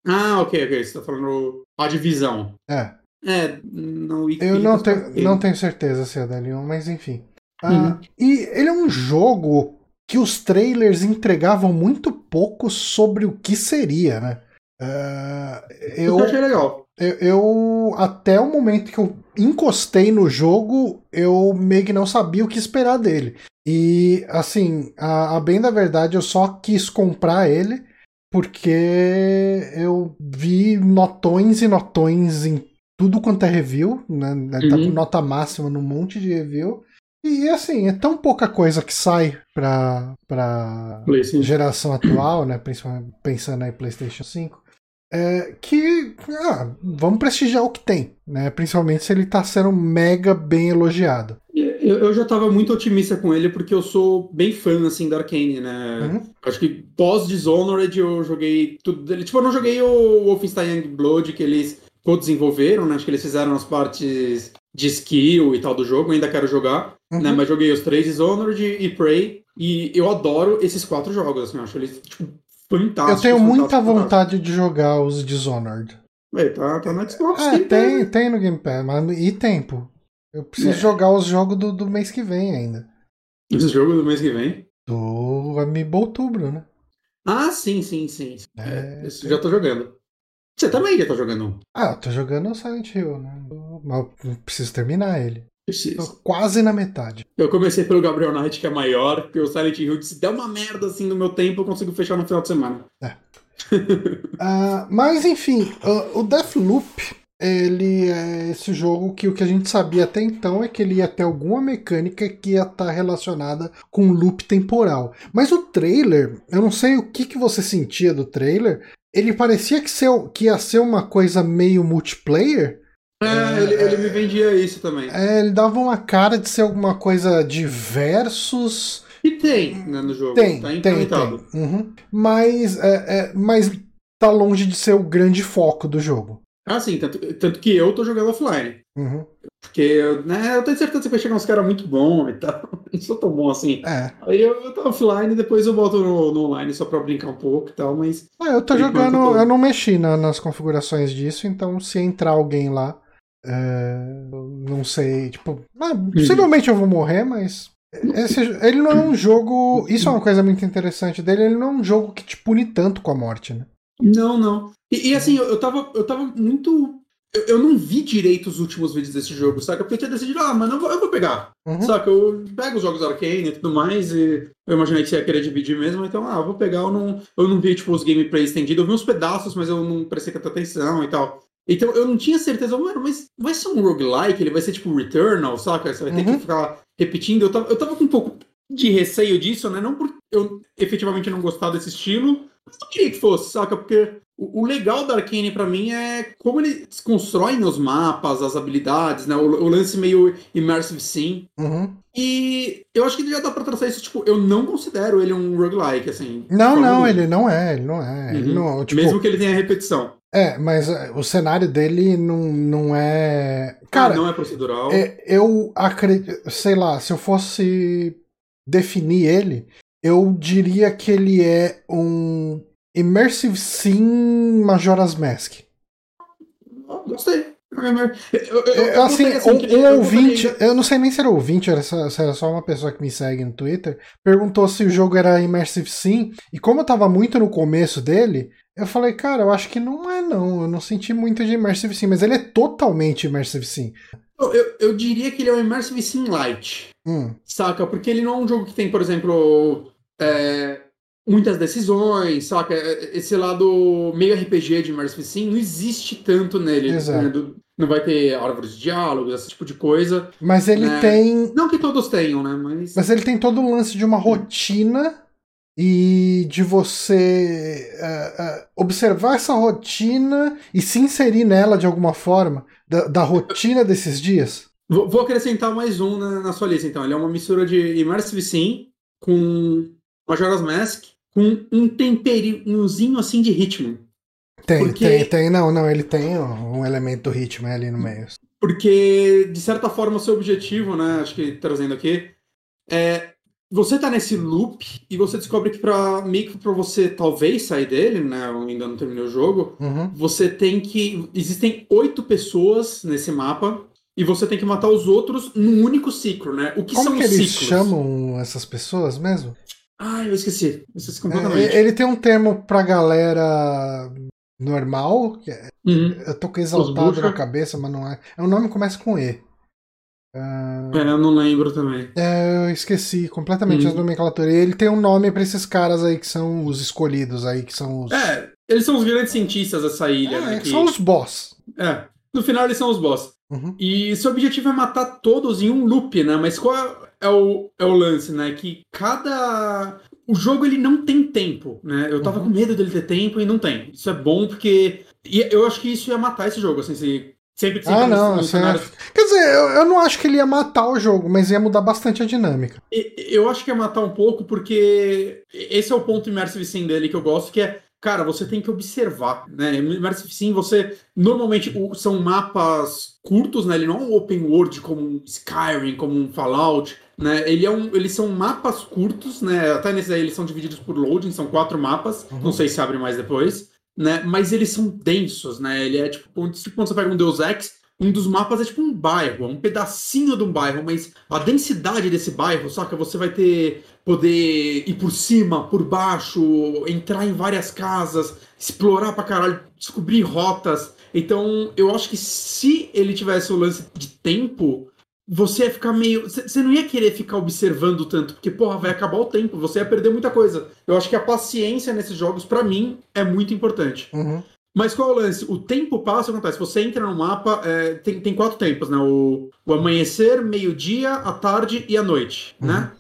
Ah, ok, ok. Você tá falando a divisão. É. É, não. Eu não, tenho, não tenho certeza se é da Lyon, mas enfim. Ah, E ele é um jogo que os trailers entregavam muito pouco sobre o que seria, né? Ah, eu, Eu achei legal. eu, eu- até o momento que eu encostei no jogo, eu meio que não sabia o que esperar dele. E assim, a, a bem da verdade, eu só quis comprar ele porque eu vi notões e notões em tudo quanto é review, né? Ele tá com Uhum. nota máxima num monte de review. E assim, é tão pouca coisa que sai pra, pra PlayStation. geração atual, né? Principalmente pensando aí PlayStation 5. É, que ah, vamos prestigiar o que tem, né? Principalmente se ele tá sendo mega bem elogiado. Eu, eu já tava muito otimista com ele porque eu sou bem fã, assim, da Arcane, né? Uhum. Acho que pós-Dishonored eu joguei tudo dele. Tipo, eu não joguei o Wolfenstein Blood que eles co-desenvolveram, né? Acho que eles fizeram as partes de skill e tal do jogo, ainda quero jogar, Uhum. né? Mas joguei os três Dishonored e Prey e eu adoro esses quatro jogos, assim, eu acho eles, tipo, fantásticos. Eu tenho muita vontade de jogar os Dishonored. fantásticos. É, tá, tá no Xbox. É, tem, né? tem no Game Pass, mas e tempo? Eu preciso É. jogar os jogos do, do mês que vem ainda. Esse jogo do mês que vem. Do Amiibo Outubro, né? Ah, sim, sim, sim. É, É, esse já tô jogando. Você também já tá jogando. Ah, eu tô jogando o Silent Hill, né? Mas eu preciso terminar ele. Tô Preciso. quase na metade. Eu comecei pelo Gabriel Knight, que é maior, porque o Silent Hill, se der uma merda assim no meu tempo, eu consigo fechar no final de semana. uh, mas enfim, uh, o Deathloop ele é esse jogo que o que a gente sabia até então é que ele ia ter alguma mecânica que ia estar tá relacionada com loop temporal. Mas o trailer, eu não sei o que, que você sentia do trailer, ele parecia que, ser, que ia ser uma coisa meio multiplayer. É, é ele, ele, me vendia isso também. É, ele dava uma cara de ser alguma coisa de versus. E tem né, no jogo. Tem, tá tem, tem. Uhum. Mas, é, é, mas tá longe de ser o grande foco do jogo. Ah, sim, tanto, tanto que eu tô jogando offline. Uhum. Porque né, eu tenho certeza que vai chegar uns caras muito bons e tal. Não sou tão bom assim. É. Aí eu, eu tô offline, depois eu volto no, no, online só pra brincar um pouco e tal, mas. Ah, eu tô jogando. Eu, tô... eu, não mexi na, nas configurações disso, então se entrar alguém lá. É, não sei, tipo. Ah, possivelmente eu vou morrer, mas. Esse, ele não é um jogo. Isso é uma coisa muito interessante dele. Ele não é um jogo que te pune tanto com a morte, né? Não, não. E, e assim, eu, eu, tava, eu tava muito. Eu, eu, não vi direito os últimos vídeos desse jogo, saca? Porque eu tinha decidido, ah, mas eu vou, eu vou pegar. Uhum. Saca? Eu pego os jogos Arcane e tudo mais, e eu imaginei que você ia querer dividir mesmo, então, ah, eu vou pegar. Eu não, eu não vi, tipo, os gameplay estendidos. Eu vi uns pedaços, mas eu não prestei tanta atenção e tal. Então eu não tinha certeza, mano, mas vai ser um roguelike? Ele vai ser tipo Returnal, saca? Você vai ter uhum. que ficar repetindo. Eu tava, eu tava com um pouco de receio disso, né? Não porque eu efetivamente não gostar desse estilo, mas não queria que fosse, saca? Porque o, legal da Arkane para mim é como eles constroem os mapas, as habilidades, né? O, o lance meio immersive sim. Uhum. E eu acho que já dá pra traçar isso, tipo, eu não considero ele um roguelike, assim. Não, não, ele não é, ele não é. Uhum. Ele não, tipo... Mesmo que ele tenha repetição. É, mas é, o cenário dele não, não é. Cara, ah, não é procedural. É, eu acredito. Sei lá, se eu fosse definir ele, eu diria que ele é um Immersive Sim Majora's Mask. Gostei. Eu, eu, eu, assim, assim, um, um ouvinte, eu não sei nem se era ouvinte, era só, se era só uma pessoa que me segue no Twitter, perguntou se o jogo era Immersive Sim, e como eu tava muito no começo dele, eu falei, cara, eu acho que não é não, eu não senti muito de Immersive Sim, mas ele é totalmente Immersive Sim. Eu, eu diria que ele é um Immersive Sim Light, hum. saca? Porque ele não é um jogo que tem, por exemplo, é, muitas decisões, saca? Esse lado meio RPG de Immersive Sim não existe tanto nele. Né? Do, não vai ter árvores de diálogos, esse tipo de coisa. Mas ele né? tem. Não que todos tenham, né? Mas... Mas ele tem todo o lance de uma rotina e de você uh, uh, observar essa rotina e se inserir nela de alguma forma, da, da rotina desses dias. Vou, vou acrescentar mais um na, na, sua lista, então. Ele é uma mistura de Immersive Sim com Majora's Mask com um temperinhozinho assim de ritmo. Tem, porque... tem, tem. Não, não, ele tem um elemento do ritmo ali no meio. Porque, de certa forma, o seu objetivo, né, acho que trazendo aqui, é você tá nesse loop e você descobre que para meio que para você talvez sair dele, né, eu ainda não terminei o jogo, uhum. você tem que existem oito pessoas nesse mapa e você tem que matar os outros num único ciclo, né? O que Como são que eles ciclos? chamam essas pessoas mesmo? Ah, eu esqueci. Eu esqueci completamente. É, ele tem um termo pra galera normal. É, uhum. Eu tô com exaltado na cabeça, mas não é. O nome começa com E. Uh... É, eu não lembro também. É, eu esqueci completamente uhum. as nomenclaturas. Ele tem um nome para esses caras aí que são os escolhidos aí, que são os. É, eles são os grandes cientistas dessa ilha, é, né? Que... São os boss. É. No final eles são os boss. Uhum. E seu objetivo é matar todos em um loop, né? Mas qual é o, é o lance, né? Que cada. O jogo ele não tem tempo, né? Eu tava uhum. com medo dele ter tempo e não tem. Isso é bom porque. E eu acho que isso ia matar esse jogo, assim, se Sempre que ah, não, no cenário... Quer dizer, eu, eu, não acho que ele ia matar o jogo, mas ia mudar bastante a dinâmica. Eu acho que ia matar um pouco, porque esse é o ponto Immersive Sim dele que eu gosto, que é cara, você tem que observar, né? Immersive Sim, você normalmente são mapas curtos, né? Ele não é um open world como um Skyrim, como um Fallout, né? Ele é um, eles são mapas curtos, né? Até nesses aí eles são divididos por loading, são quatro mapas. Uhum. Não sei se abre mais depois, né? Mas eles são densos, né? Ele é tipo, quando você pega um Deus Ex, um dos mapas é tipo um bairro, um pedacinho de um bairro, mas a densidade desse bairro, saca? Você vai ter poder ir por cima, por baixo, entrar em várias casas, explorar pra caralho, descobrir rotas. Então, eu acho que se ele tivesse o lance de tempo, você ia ficar meio. Você não ia querer ficar observando tanto, porque, porra, vai acabar o tempo, você ia perder muita coisa. Eu acho que a paciência nesses jogos, para mim, é muito importante. Uhum. Mas qual é o lance? O tempo passa, acontece. Você entra no mapa, é, tem, tem quatro tempos, né? O, o amanhecer, meio-dia, a tarde e a noite, Uhum. né?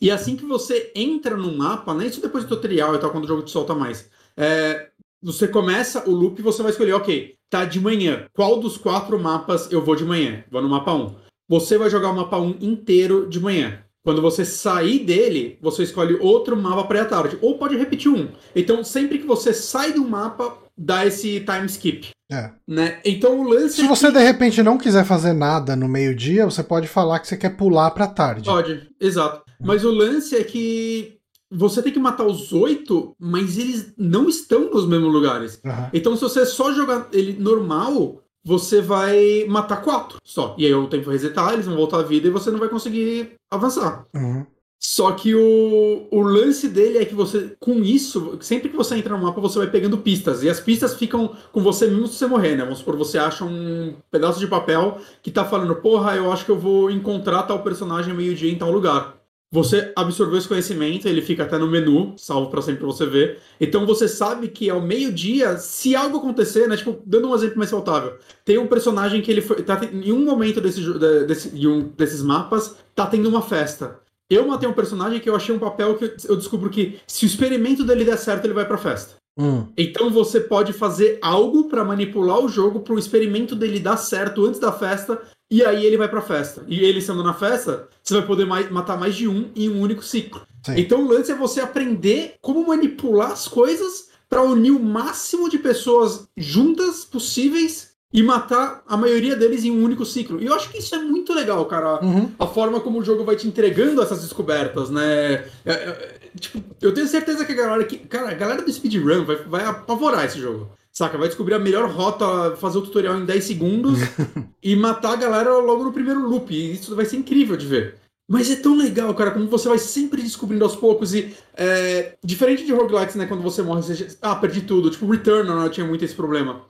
E assim que você entra no mapa, né? Isso depois do tutorial e tal, quando o jogo te solta mais. É, você começa o loop e você vai escolher, ok, tá de manhã. Qual dos quatro mapas eu vou de manhã? Vou no mapa 1. Você vai jogar o mapa 1 inteiro de manhã. Quando você sair dele, você escolhe outro mapa para à tarde. Ou pode repetir um. Então, sempre que você sai do mapa, dá esse time skip. É. Né? Então o lance Se é você que... de repente não quiser fazer nada no meio-dia, você pode falar que você quer pular pra tarde. Pode, exato. Mas o lance é que você tem que matar os oito, mas eles não estão nos mesmos lugares. Aham. Então, se você só jogar ele normal, você vai matar quatro só. E aí o tempo vai resetar, eles vão voltar à vida e você não vai conseguir avançar. Uhum. Só que o, o lance dele é que você, com isso, sempre que você entra no mapa, você vai pegando pistas. E as pistas ficam com você mesmo se você morrer, né? Vamos supor, você acha um pedaço de papel que tá falando, porra, eu acho que eu vou encontrar tal personagem meio-dia em tal lugar. Você absorveu esse conhecimento, ele fica até no menu, salvo pra sempre pra você ver. Então você sabe que ao meio-dia, se algo acontecer, né? Tipo, dando um exemplo mais saudável, tem um personagem que ele foi. Tá, em um momento desse, desse, de um desses mapas, tá tendo uma festa. Eu matei um personagem que eu achei um papel que eu descubro que se o experimento dele der certo, ele vai pra festa. Hum. Então você pode fazer algo pra manipular o jogo pro experimento dele dar certo antes da festa e aí ele vai pra festa. E ele estando na festa, você vai poder mais- matar mais de um em um único ciclo. Sim. Então o lance é você aprender como manipular as coisas pra unir o máximo de pessoas juntas possíveis e matar a maioria deles em um único ciclo. E eu acho que isso é muito legal, cara Uhum. a forma como o jogo vai te entregando essas descobertas, né? É, é, tipo, eu tenho certeza que a galera que. Cara, a galera do speedrun vai, vai apavorar esse jogo. Saca? Vai descobrir a melhor rota, fazer o tutorial em 10 segundos e matar a galera logo no primeiro loop. E isso vai ser incrível de ver. Mas é tão legal, cara, como você vai sempre descobrindo aos poucos e. é, diferente de roguelikes, né? Quando você morre, você. já- Ah, perdi tudo. Tipo, Returnal né, tinha muito esse problema.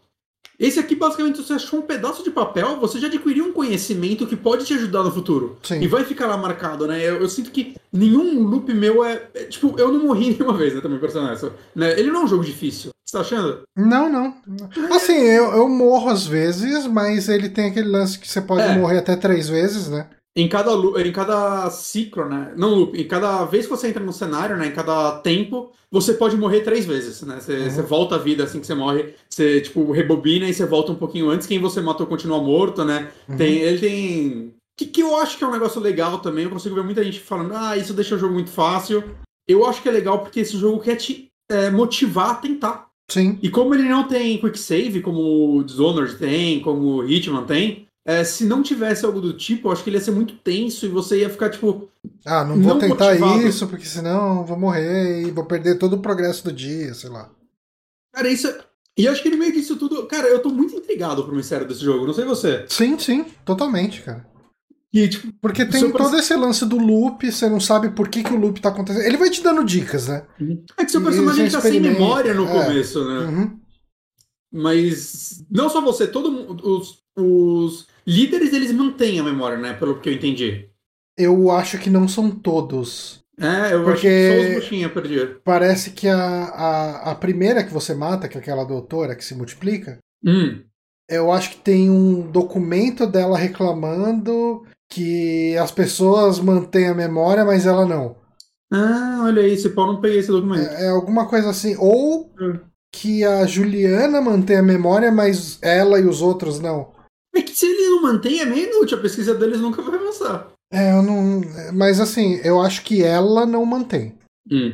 Esse aqui, basicamente, você achou um pedaço de papel, você já adquiriu um conhecimento que pode te ajudar no futuro. Sim. E vai ficar lá marcado, né? Eu, eu sinto que nenhum loop meu é, é, Tipo, eu não morri nenhuma vez, né? Também, personagem. Né? Ele não é um jogo difícil. Você tá achando? Não, não. Assim, eu, eu morro às vezes, mas ele tem aquele lance que você pode É. morrer até três vezes, né? Em cada, em cada ciclo, né? Não loop, em cada vez que você entra no cenário, né? Em cada tempo, você pode morrer três vezes, né? Você, Uhum. você volta à vida assim que você morre, você, tipo, rebobina e você volta um pouquinho antes. Quem você matou continua morto, né? Uhum. Tem, ele tem. Que, que eu acho que é um negócio legal também. Eu consigo ver muita gente falando, ah, isso deixa o jogo muito fácil. Eu acho que é legal porque esse jogo quer te é, motivar a tentar. Sim. E como ele não tem quick save, como o Dishonored tem, como o Hitman tem, é, se não tivesse algo do tipo, eu acho que ele ia ser muito tenso e você ia ficar tipo. Ah, não vou Não tentar motivado. isso, porque senão eu vou morrer e vou perder todo o progresso do dia, sei lá. Cara, isso. é- E acho que no meio disso tudo. Cara, eu tô muito intrigado pro mistério desse jogo, não sei você. Sim, sim, totalmente, cara. E, tipo, Porque tem todo esse lance do loop, você não sabe por que, que o loop tá acontecendo. Ele vai te dando dicas, né? é que seu personagem tá sem memória no é. começo, né? Uhum. Mas não só você, todo mundo. Os, os líderes eles mantêm a memória, né? Pelo que eu entendi. Eu acho que não são todos. É, eu Porque- acho que só os bruxinhos perdiam. Parece que a, a, a primeira que você mata, que é aquela doutora que se multiplica, Hum. eu acho que tem um documento dela reclamando que as pessoas mantêm a memória, mas ela não. Ah, olha aí, esse pau não peguei esse documento. É, é alguma coisa assim. Ou Hum. que a Juliana mantém a memória, mas ela e os outros não. É que se eles não mantêm, é meio inútil. A pesquisa deles nunca vai avançar. É, eu não. Mas assim, eu acho que ela não mantém. Hum.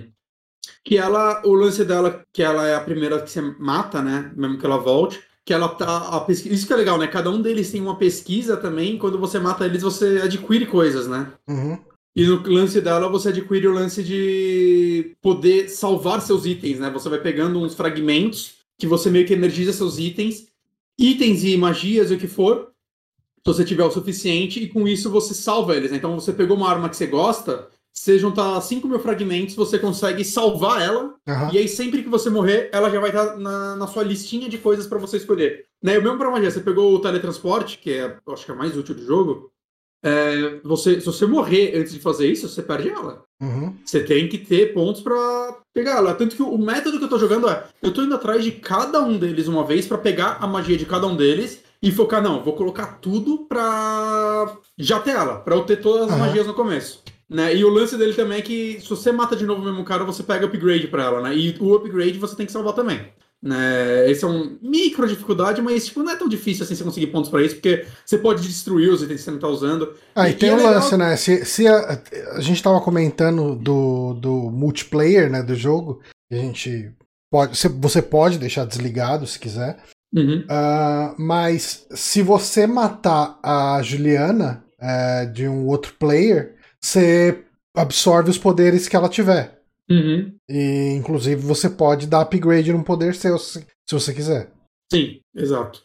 Que ela, o lance dela, que ela é a primeira que você mata, né? Mesmo que ela volte. Que ela tá. A pesquisa, isso que é legal, né? Cada um deles tem uma pesquisa também. Quando você mata eles, você adquire coisas, né? Uhum. E no lance dela, você adquire o lance de poder salvar seus itens, né? Você vai pegando uns fragmentos que você meio que energiza seus itens, itens e magias e o que for, se você tiver o suficiente, e com isso você salva eles. né? Então você pegou uma arma que você gosta, você juntar 5 mil fragmentos, você consegue salvar ela, Aham. e aí sempre que você morrer, ela já vai estar na, na sua listinha de coisas pra você escolher. Né? O mesmo pra magia, você pegou o teletransporte, que é, eu acho que é mais útil do jogo, é, você, se você morrer antes de fazer isso, você perde ela. Uhum. Você tem que ter pontos pra pegar ela. Tanto que o método que eu tô jogando é: eu tô indo atrás de cada um deles uma vez pra pegar a magia de cada um deles e focar, não, vou colocar tudo pra já ter ela, pra eu ter todas as Aham. magias no começo. Né? E o lance dele também é que se você mata de novo o mesmo cara, você pega upgrade pra ela, né? E o upgrade você tem que salvar também. Né? Esse é um micro dificuldade, mas tipo, não é tão difícil assim você conseguir pontos pra isso, porque você pode destruir os itens que você não tá usando. Ah, e, E- tem é o legal- lance, né? Se, se a, a gente tava comentando do, do multiplayer, né, do jogo, a gente pode, você- você pode deixar desligado se quiser. Uhum. Ah, mas se você matar a Juliana é, de um outro player, você absorve os poderes que ela tiver. Uhum. E inclusive você pode dar upgrade num poder seu se, se você quiser. Sim, exato.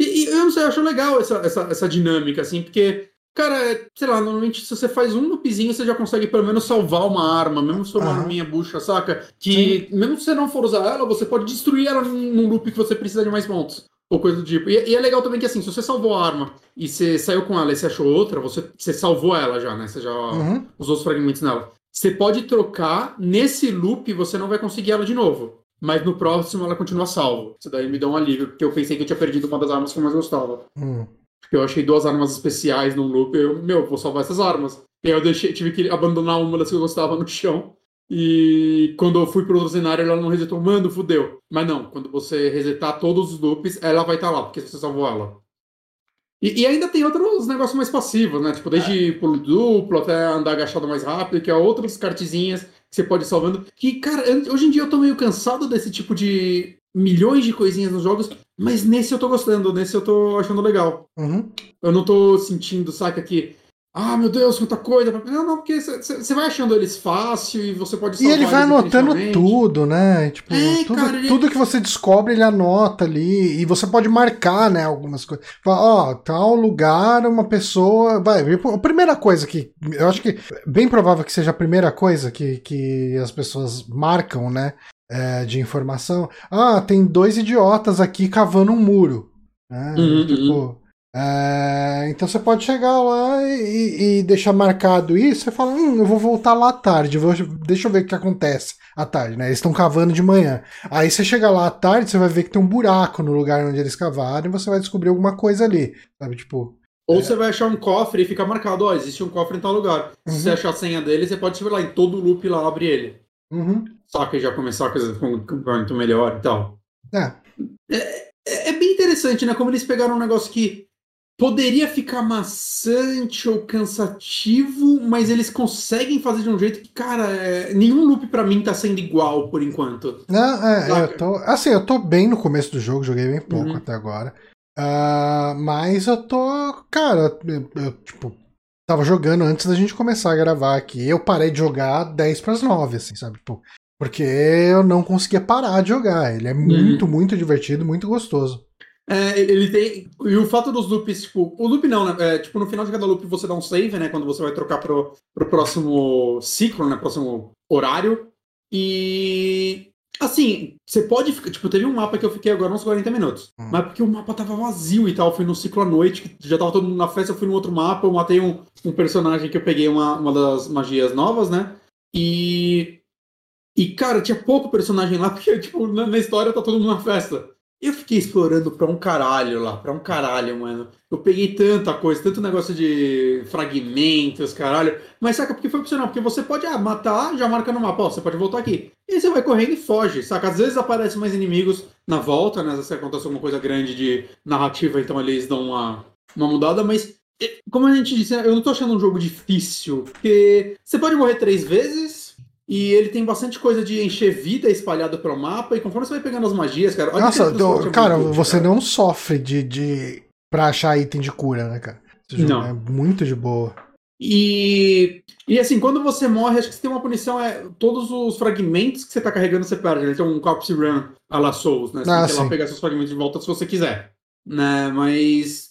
E, e eu não sei, eu acho legal essa, essa, essa dinâmica, assim, porque, cara, é, sei lá, normalmente se você faz um loopzinho, você já consegue pelo menos salvar uma arma, mesmo se for uma arminha bucha, saca? Que mesmo se você não for usar ela, você pode destruir ela num, num loop que você precisa de mais pontos. Ou coisa do tipo. E, e é legal também que, assim, se você salvou a arma e você saiu com ela e você achou outra, você, você salvou ela já, né? Você já Uhum. usou os fragmentos nela. Você pode trocar nesse loop, você não vai conseguir ela de novo. Mas no próximo ela continua salvo. Isso daí me dá um alívio, porque eu pensei que eu tinha perdido uma das armas que eu mais gostava. Hum. Porque eu achei duas armas especiais num loop, eu, meu, vou salvar essas armas. E aí eu deixei, tive que abandonar uma das que eu gostava no chão. E quando eu fui pro outro cenário, ela não resetou. Mano, fudeu. Mas não, quando você resetar todos os loops, ela vai estar lá, porque você salvou ela. E, e ainda tem outros negócios mais passivos, né? Tipo, desde pulo duplo até andar agachado mais rápido, que é outras cartezinhas que você pode ir salvando. Que, cara, hoje em dia eu tô meio cansado desse tipo de milhões de coisinhas nos jogos, mas nesse eu tô gostando, nesse eu tô achando legal. Uhum. Eu não tô sentindo, saca, que. Ah, meu Deus, quanta coisa. Não, não, porque você vai achando eles fácil e você pode E ele vai eles anotando tudo, né? Tipo, É, tudo, cara, ele- tudo que você descobre, ele anota ali. E você pode marcar, né? Algumas coisas. Fala, ó, tal lugar, uma pessoa. Vai, a primeira coisa que. Eu acho que bem provável que seja a primeira coisa que, que as pessoas marcam, né? é, de informação. Ah, tem dois idiotas aqui cavando um muro. né? Uhum, tipo. É, então você pode chegar lá e, e deixar marcado isso. Você fala, hum, eu vou voltar lá à tarde. Vou, deixa eu ver o que acontece à tarde, né? Eles estão cavando de manhã. Aí você chega lá à tarde, você vai ver que tem um buraco no lugar onde eles cavaram e você vai descobrir alguma coisa ali. Sabe, tipo. Ou você vai achar um cofre e fica marcado, ó, existe um cofre em tal lugar. Se Uhum. você achar a senha dele, você pode ir lá em todo loop lá, abre ele. Uhum. Saca e já começar a coisa com muito melhor e tal. É. É, é bem interessante, né? Como eles pegaram um negócio que poderia ficar maçante ou cansativo, mas eles conseguem fazer de um jeito que, cara, é, nenhum loop pra mim tá sendo igual por enquanto. Não, é, Saca? eu tô. Assim, eu tô bem no começo do jogo, joguei bem pouco Uhum. até agora. Ah, mas eu tô. Cara, eu, eu, tipo. Tava jogando antes da gente começar a gravar aqui. Eu parei de jogar 10 pras 9, assim, sabe? Tipo, porque eu não conseguia parar de jogar. Ele é muito, muito divertido, muito gostoso. É, ele tem. E o fato dos loops, tipo, o loop não, né? É, tipo, no final de cada loop você dá um save, né? Quando você vai trocar pro, pro próximo ciclo, né? Próximo horário. E. Assim, você pode ficar. Tipo, teve um mapa que eu fiquei agora uns 40 minutos. Hum. Mas porque o mapa tava vazio e tal. Eu fui no ciclo à noite, que já tava todo mundo na festa. Eu fui no outro mapa, eu matei um, um personagem que eu peguei uma, uma das magias novas, né? E. E, cara, tinha pouco personagem lá, porque, tipo, na, na história tá todo mundo na festa. Eu fiquei explorando pra um caralho lá, pra um caralho, mano. Eu peguei tanta coisa, tanto negócio de fragmentos, caralho. Mas saca, porque foi opcional, porque você pode ah, matar, já marca no mapa, ó, você pode voltar aqui. E aí você vai correndo e foge, saca? Às vezes aparecem mais inimigos na volta, né? Vezes acontece alguma coisa grande de narrativa, então eles dão uma, uma mudada, mas. eh, Como a gente disse, eu não tô achando um jogo difícil, porque você pode morrer três vezes, e ele tem bastante coisa de encher vida espalhada pelo mapa, e conforme você vai pegando as magias, cara. olha Nossa, do- é cara, muito você cara. não sofre de, de. pra achar item de cura, né, cara? Não. é muito de boa. E, e assim, quando você morre, acho que você tem uma punição, é todos os fragmentos que você tá carregando você perde. Né? Tem um Corpse Run à la Souls, né? Você Ah, tem que lá pegar seus fragmentos de volta se você quiser. Né? Mas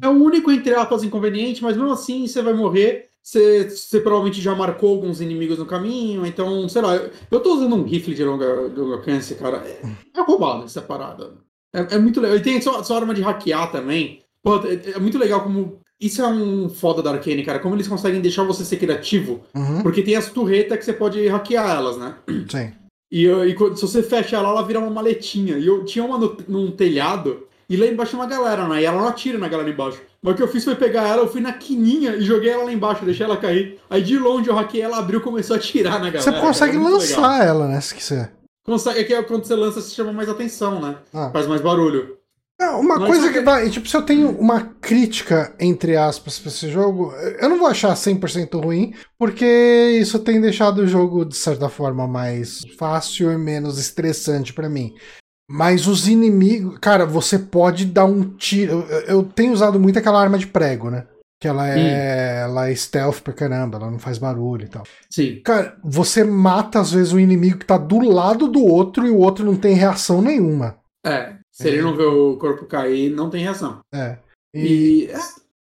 é o único, entre aspas, inconveniente, mas mesmo assim você vai morrer. Você, você provavelmente já marcou alguns inimigos no caminho, então, sei lá, eu, tô usando um rifle de longa, alcance, cara. É, é roubado essa parada. É, é muito legal. E tem sua, sua arma de hackear também. Pô, é, é muito legal como isso é um foda da Arcane, cara. Como eles conseguem deixar você ser criativo. Uhum. Porque tem as turretas que você pode hackear elas, né? Sim. E, eu- e se você fecha ela, ela vira uma maletinha. E eu tinha uma no, num telhado, e lá embaixo tinha uma galera, né? E ela não atira na galera embaixo. Mas o que eu fiz foi pegar ela, eu fui na quininha e joguei ela lá embaixo, deixei ela cair. Aí de longe eu hackei ela, abriu e começou a atirar na galera. Você consegue é muito legal. lançar ela, né? Se quiser. Consegue, é que quando você lança, você chama mais atenção, né? Ah. Faz mais barulho. É, Uma Mas coisa que que- dá. Tipo, se eu tenho uma crítica, entre aspas, pra esse jogo, eu não vou achar 100% ruim, porque isso tem deixado o jogo, de certa forma, mais fácil e menos estressante pra mim. Mas os inimigos. Cara, você pode dar um tiro. Eu, eu tenho usado muito aquela arma de prego, né? Que ela é, ela é stealth pra caramba, ela não faz barulho e tal. Sim. Cara, você mata às vezes o inimigo que tá do lado do outro e o outro não tem reação nenhuma. É. Se ele não vê o corpo cair, não tem reação. É. E. E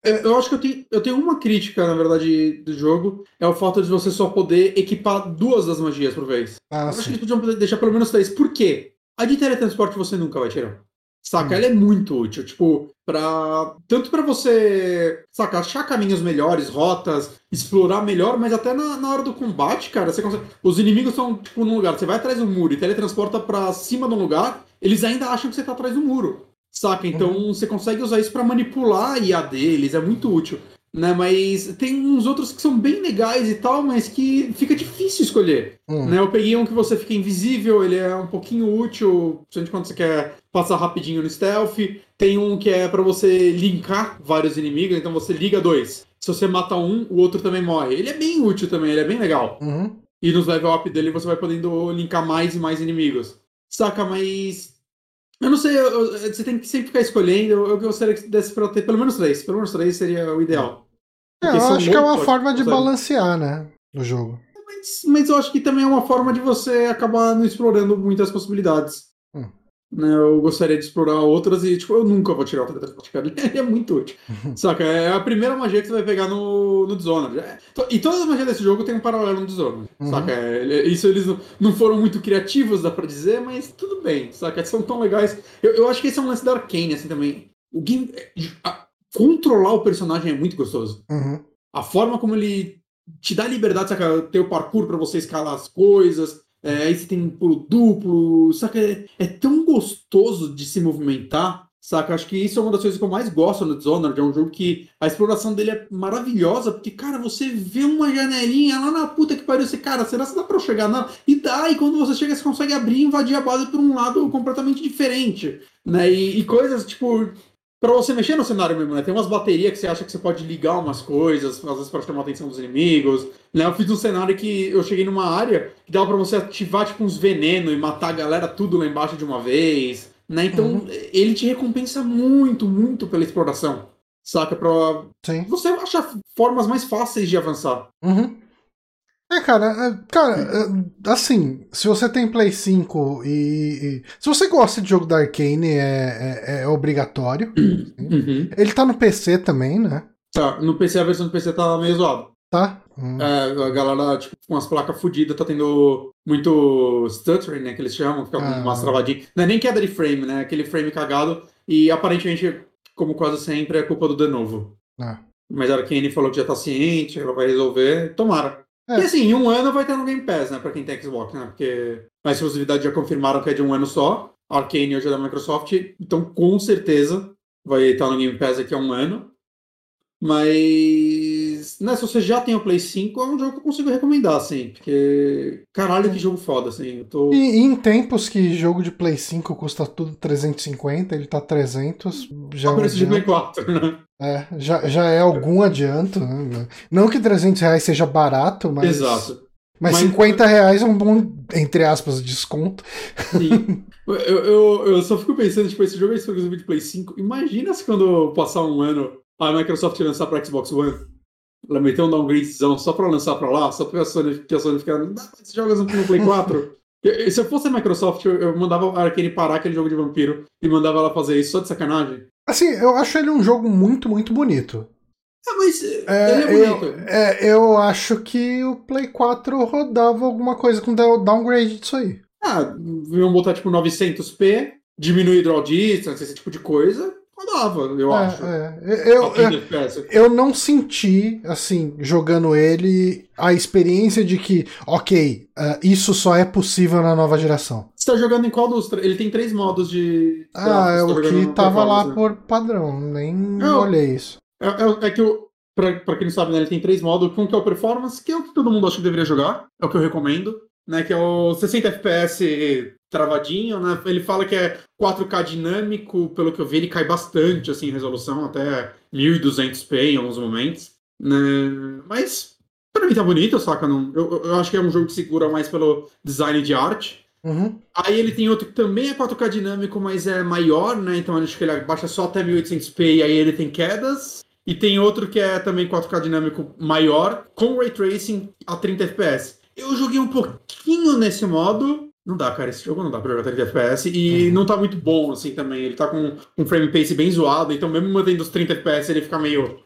é, eu acho que eu tenho, eu tenho uma crítica, na verdade, do jogo. É o fato de você só poder equipar duas das magias por vez. Ah, eu acho que sim. eles podiam deixar pelo menos três. Por quê? A de teletransporte você nunca vai tirar. Saca? Hum. Ela é muito útil. Tipo, pra. Tanto pra você, saca, achar caminhos melhores, rotas, explorar melhor, mas até na, na hora do combate, cara, você consegue. Os inimigos estão, tipo, num lugar. Você vai atrás do muro e teletransporta pra cima de um lugar, eles ainda acham que você tá atrás do muro. Saca? Então você consegue usar isso pra manipular a IA deles, é muito útil. Né, mas tem uns outros que são bem legais e tal, mas que fica difícil escolher. Hum. Né, eu peguei um que você fica invisível, ele é um pouquinho útil, principalmente quando você quer passar rapidinho no stealth. Tem um que é pra você linkar vários inimigos, então você liga dois. Se você mata um, o outro também morre. Ele é bem útil também, ele é bem legal. Uhum. E nos level up dele você vai podendo linkar mais e mais inimigos. Saca, mas. Eu não sei, eu- você tem que sempre ficar escolhendo. Eu, eu gostaria que desse pra ter pelo menos três. Pelo menos três seria o ideal. É, eu acho que é uma forma de sabe? balancear, né? O jogo. Mas, mas eu acho que também é uma forma de você acabar não explorando muitas possibilidades. Né, eu gostaria de explorar outras e, tipo, eu nunca vou tirar o teletransporte, cara. Ele é muito útil. Saca? É a primeira magia que você vai pegar no, no Dishonored. É, E todas as magias desse jogo tem um paralelo no Dishonored. Uhum. Saca? É, isso eles não, não foram muito criativos, dá pra dizer, mas tudo bem. Saca? São tão legais. Eu, eu acho que esse é um lance da Arcane, assim, também. O game. a- controlar o personagem é muito gostoso Uhum. a forma como ele te dá liberdade, saca? Ter o parkour pra você escalar as coisas. É, aí você tem pulo duplo, saca? É, é tão gostoso de se movimentar, saca? Acho que isso é uma das coisas que eu mais gosto no Dishonored. É um jogo que a exploração dele é maravilhosa, porque, cara, você vê uma janelinha lá na puta que pariu, você, cara, será que dá pra eu chegar? Não. E dá, e quando você chega, você consegue abrir e invadir a base por um lado completamente diferente, né? E, e coisas, tipo, Pra você mexer no cenário mesmo, né? Tem umas baterias que você acha que você pode ligar umas coisas, às vezes pra chamar a atenção dos inimigos. Né? Eu fiz um cenário que eu cheguei numa área que dava pra você ativar tipo uns venenos e matar a galera tudo lá embaixo de uma vez. Né? Então Uhum. ele te recompensa muito, muito pela exploração. Saca? Pra Sim. você achar formas mais fáceis de avançar. Uhum. É, cara, é, cara, é, assim, se você tem Play 5 e, e- Se você gosta de jogo da Arcane, é, é, é obrigatório. Uhum. Ele tá no PC também, né? Tá, no PC a versão do PC tá meio zoada. Tá? Hum. É, a galera, tipo, com as placas fodidas, tá tendo muito stuttering, né? Que eles chamam, fica Ah. umas travadinhas. Não é nem queda de frame, né? Aquele frame cagado. E aparentemente, como quase sempre, é culpa do de novo. Ah. Mas a Arkane falou que já tá ciente, ela vai resolver. Tomara. É. E assim, em um ano vai estar no Game Pass, né? Pra quem tem Xbox, né? Porque a exclusividade já confirmaram que é de um ano só. A Arkane hoje é da Microsoft. Então, com certeza, vai estar no Game Pass daqui a um ano. Mas, né, se você já tem o Play 5, é um jogo que eu consigo recomendar, assim. Porque, caralho, que jogo foda, assim. Tô... E, e em tempos que jogo de Play 5 custa tudo 350, ele tá 300, já, é um preço de Play adianto. 4, né? É, já, já é algum adianto. Né? Não que 300 reais seja barato, mas, Exato. mas, Mas- 50 reais é um bom, entre aspas, desconto. Sim. Eu, eu, eu só fico pensando, tipo, esse jogo é exclusivo de Play 5. Imagina se quando passar um ano a Microsoft lançar pra Xbox One. Ela meteu um downgradezão só pra lançar pra lá, só pra a Sony, que a Sony ficar, não dá pra esses jogos no Play 4. Eu- se eu fosse a Microsoft, eu, eu mandava a Arkane parar aquele jogo de vampiro e mandava ela fazer isso só de sacanagem. Assim, eu acho ele um jogo muito, muito bonito. Ah, mas É, ele é eu, bonito. é, eu acho que o Play 4 rodava alguma coisa com down- downgrade disso aí. Ah, iam botar tipo 900p, diminuir draw distance, esse tipo de coisa. Rodava, eu É, acho. é. Eu, eu, 30 FPS. eu não senti, assim, jogando ele, a experiência de que, ok, ah, isso só é possível na nova geração. Você tá jogando em qual dos? Ele tem três modos de. Ah, é tá o que tava lá né? por padrão, nem Não. olhei isso. É, é- é que o. Pra, pra quem não sabe, né, ele tem três modos. Um que é o Performance, que é o que todo mundo acha que deveria jogar. É o que eu recomendo. Né, que é o 60 FPS travadinho, né? Ele fala que é 4K dinâmico, pelo que eu vi, ele cai bastante assim, em resolução, até 1200p em alguns momentos. Né? Mas, pra mim tá bonito, saca? Não, eu, eu acho que é um jogo que segura mais pelo design de arte. Uhum. Aí ele tem outro que também é 4K dinâmico, mas é maior, né? Então acho que ele abaixa só até 1800p e aí ele tem quedas. E tem outro que é também 4K dinâmico maior, com Ray Tracing a 30 FPS. Eu joguei um pouquinho nesse modo. Não dá, cara, esse jogo não dá pra jogar 30 FPS. E não tá muito bom, assim, também. Ele tá com um frame pace bem zoado, então mesmo mantendo os 30 FPS ele fica meio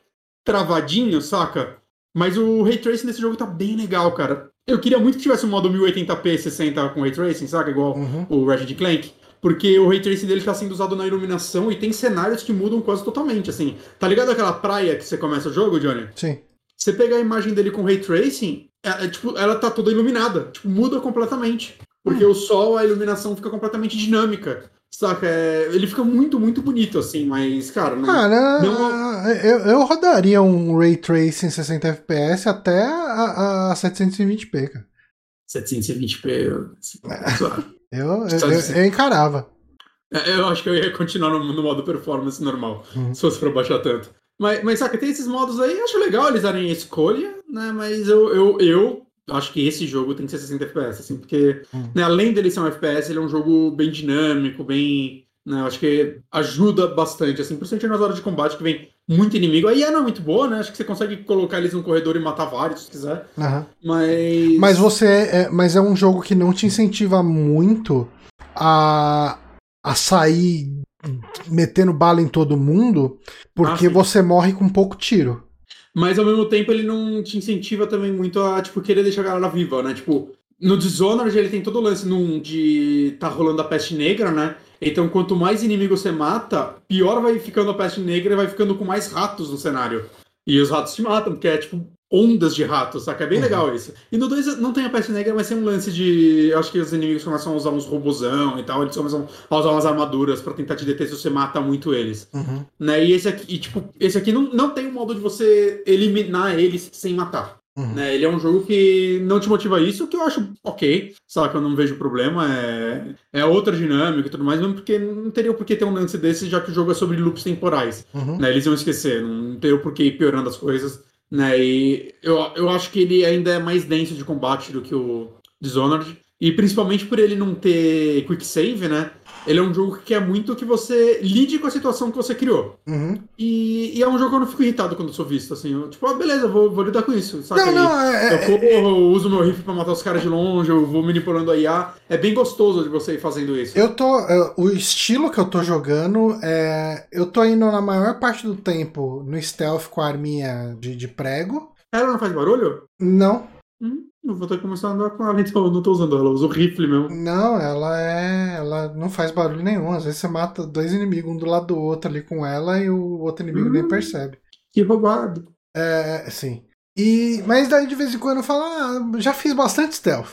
travadinho, saca? Mas o Ray Tracing nesse jogo tá bem legal, cara. Eu queria muito que tivesse um modo 1080p 60 com Ray Tracing, saca? Igual Uhum. o Ratchet Clank. Porque o Ray Tracing dele tá sendo usado na iluminação e tem cenários que mudam quase totalmente, assim. Tá ligado aquela praia que você começa o jogo, Johnny? Sim. Você pegar a imagem dele com Ray Tracing, é, é, tipo, ela tá toda iluminada. Tipo, muda completamente. Porque o sol, a iluminação fica completamente dinâmica. Saca? É, ele fica muito, muito bonito, assim, mas, cara, não. Cara, não- eu, eu rodaria um Ray Tracing 60 FPS até a, a 720p, cara. 720p. suave. Eu, eu, eu- dizer- eu encarava. É, Eu acho que eu ia continuar no, no modo performance normal, Uhum. se fosse pra baixar tanto. Mas, mas saca, tem esses modos aí, acho legal eles darem a escolha, né? Mas eu, eu, eu acho que esse jogo tem que ser 60 FPS, assim, porque Uhum. né, além dele ser um FPS, ele é um jogo bem dinâmico, bem. Né, acho que ajuda bastante, assim, principalmente nas horas de combate que vem muito inimigo. Aí é não é muito boa, né? Acho que você consegue colocar eles no corredor e matar vários, se quiser. Aham. Mas. Mas você é, mas é um jogo que não te incentiva muito a, a sair metendo bala em todo mundo, porque Ah, você morre com pouco tiro. Mas ao mesmo tempo ele não te incentiva também muito a, tipo, querer deixar a galera viva, né? Tipo, no Dishonored ele tem todo o lance num de tá rolando a peste negra, né? Então quanto mais inimigos você mata, pior vai ficando a peste negra e vai ficando com mais ratos no cenário. E os ratos te matam, porque é tipo ondas de ratos, saca? É bem Uhum. legal isso. E no 2 não tem a peste negra, mas tem um lance de. Eu acho que os inimigos começam a usar uns robozão e tal, eles começam a usar umas armaduras pra tentar te deter se você mata muito eles Uhum. né? E esse aqui, e, tipo, esse aqui não, não tem um modo de você eliminar eles sem matar. Uhum. Né? Ele é um jogo que não te motiva isso, o que eu acho ok, sabe? Eu não vejo problema. É, é outra dinâmica e tudo mais, mesmo porque não teria por que ter um lance desse, já que o jogo é sobre loops temporais. Uhum. Né? Eles iam esquecer, não teria por que ir piorando as coisas. Né? E eu, eu acho que ele ainda é mais denso de combate do que o Dishonored. E principalmente por ele não ter quick save, né? Ele é um jogo que quer muito que você lide com a situação que você criou. Uhum. E, e é um jogo que eu não fico irritado quando eu sou visto, assim. Eu, tipo, ah, beleza, vou, vou lidar com isso. Saca? Não, não, é, Eu corro, eu uso meu rifle pra matar os caras de longe, eu vou manipulando a IA. É bem gostoso de você ir fazendo isso. Eu tô. eu- o estilo que eu tô jogando é. Eu tô indo na maior parte do tempo no stealth com a arminha de, de prego. Ela não faz barulho? Não, Hum, eu vou ter que começar a andar com ela, então eu não tô usando ela, eu uso o rifle mesmo. não, ela é. Ela não faz barulho nenhum. Às vezes você mata dois inimigos, um do lado do outro ali com ela e o outro inimigo nem Hum. percebe. Que roubado. É, sim. E, mas daí de vez em quando eu falo, ah, já fiz bastante stealth.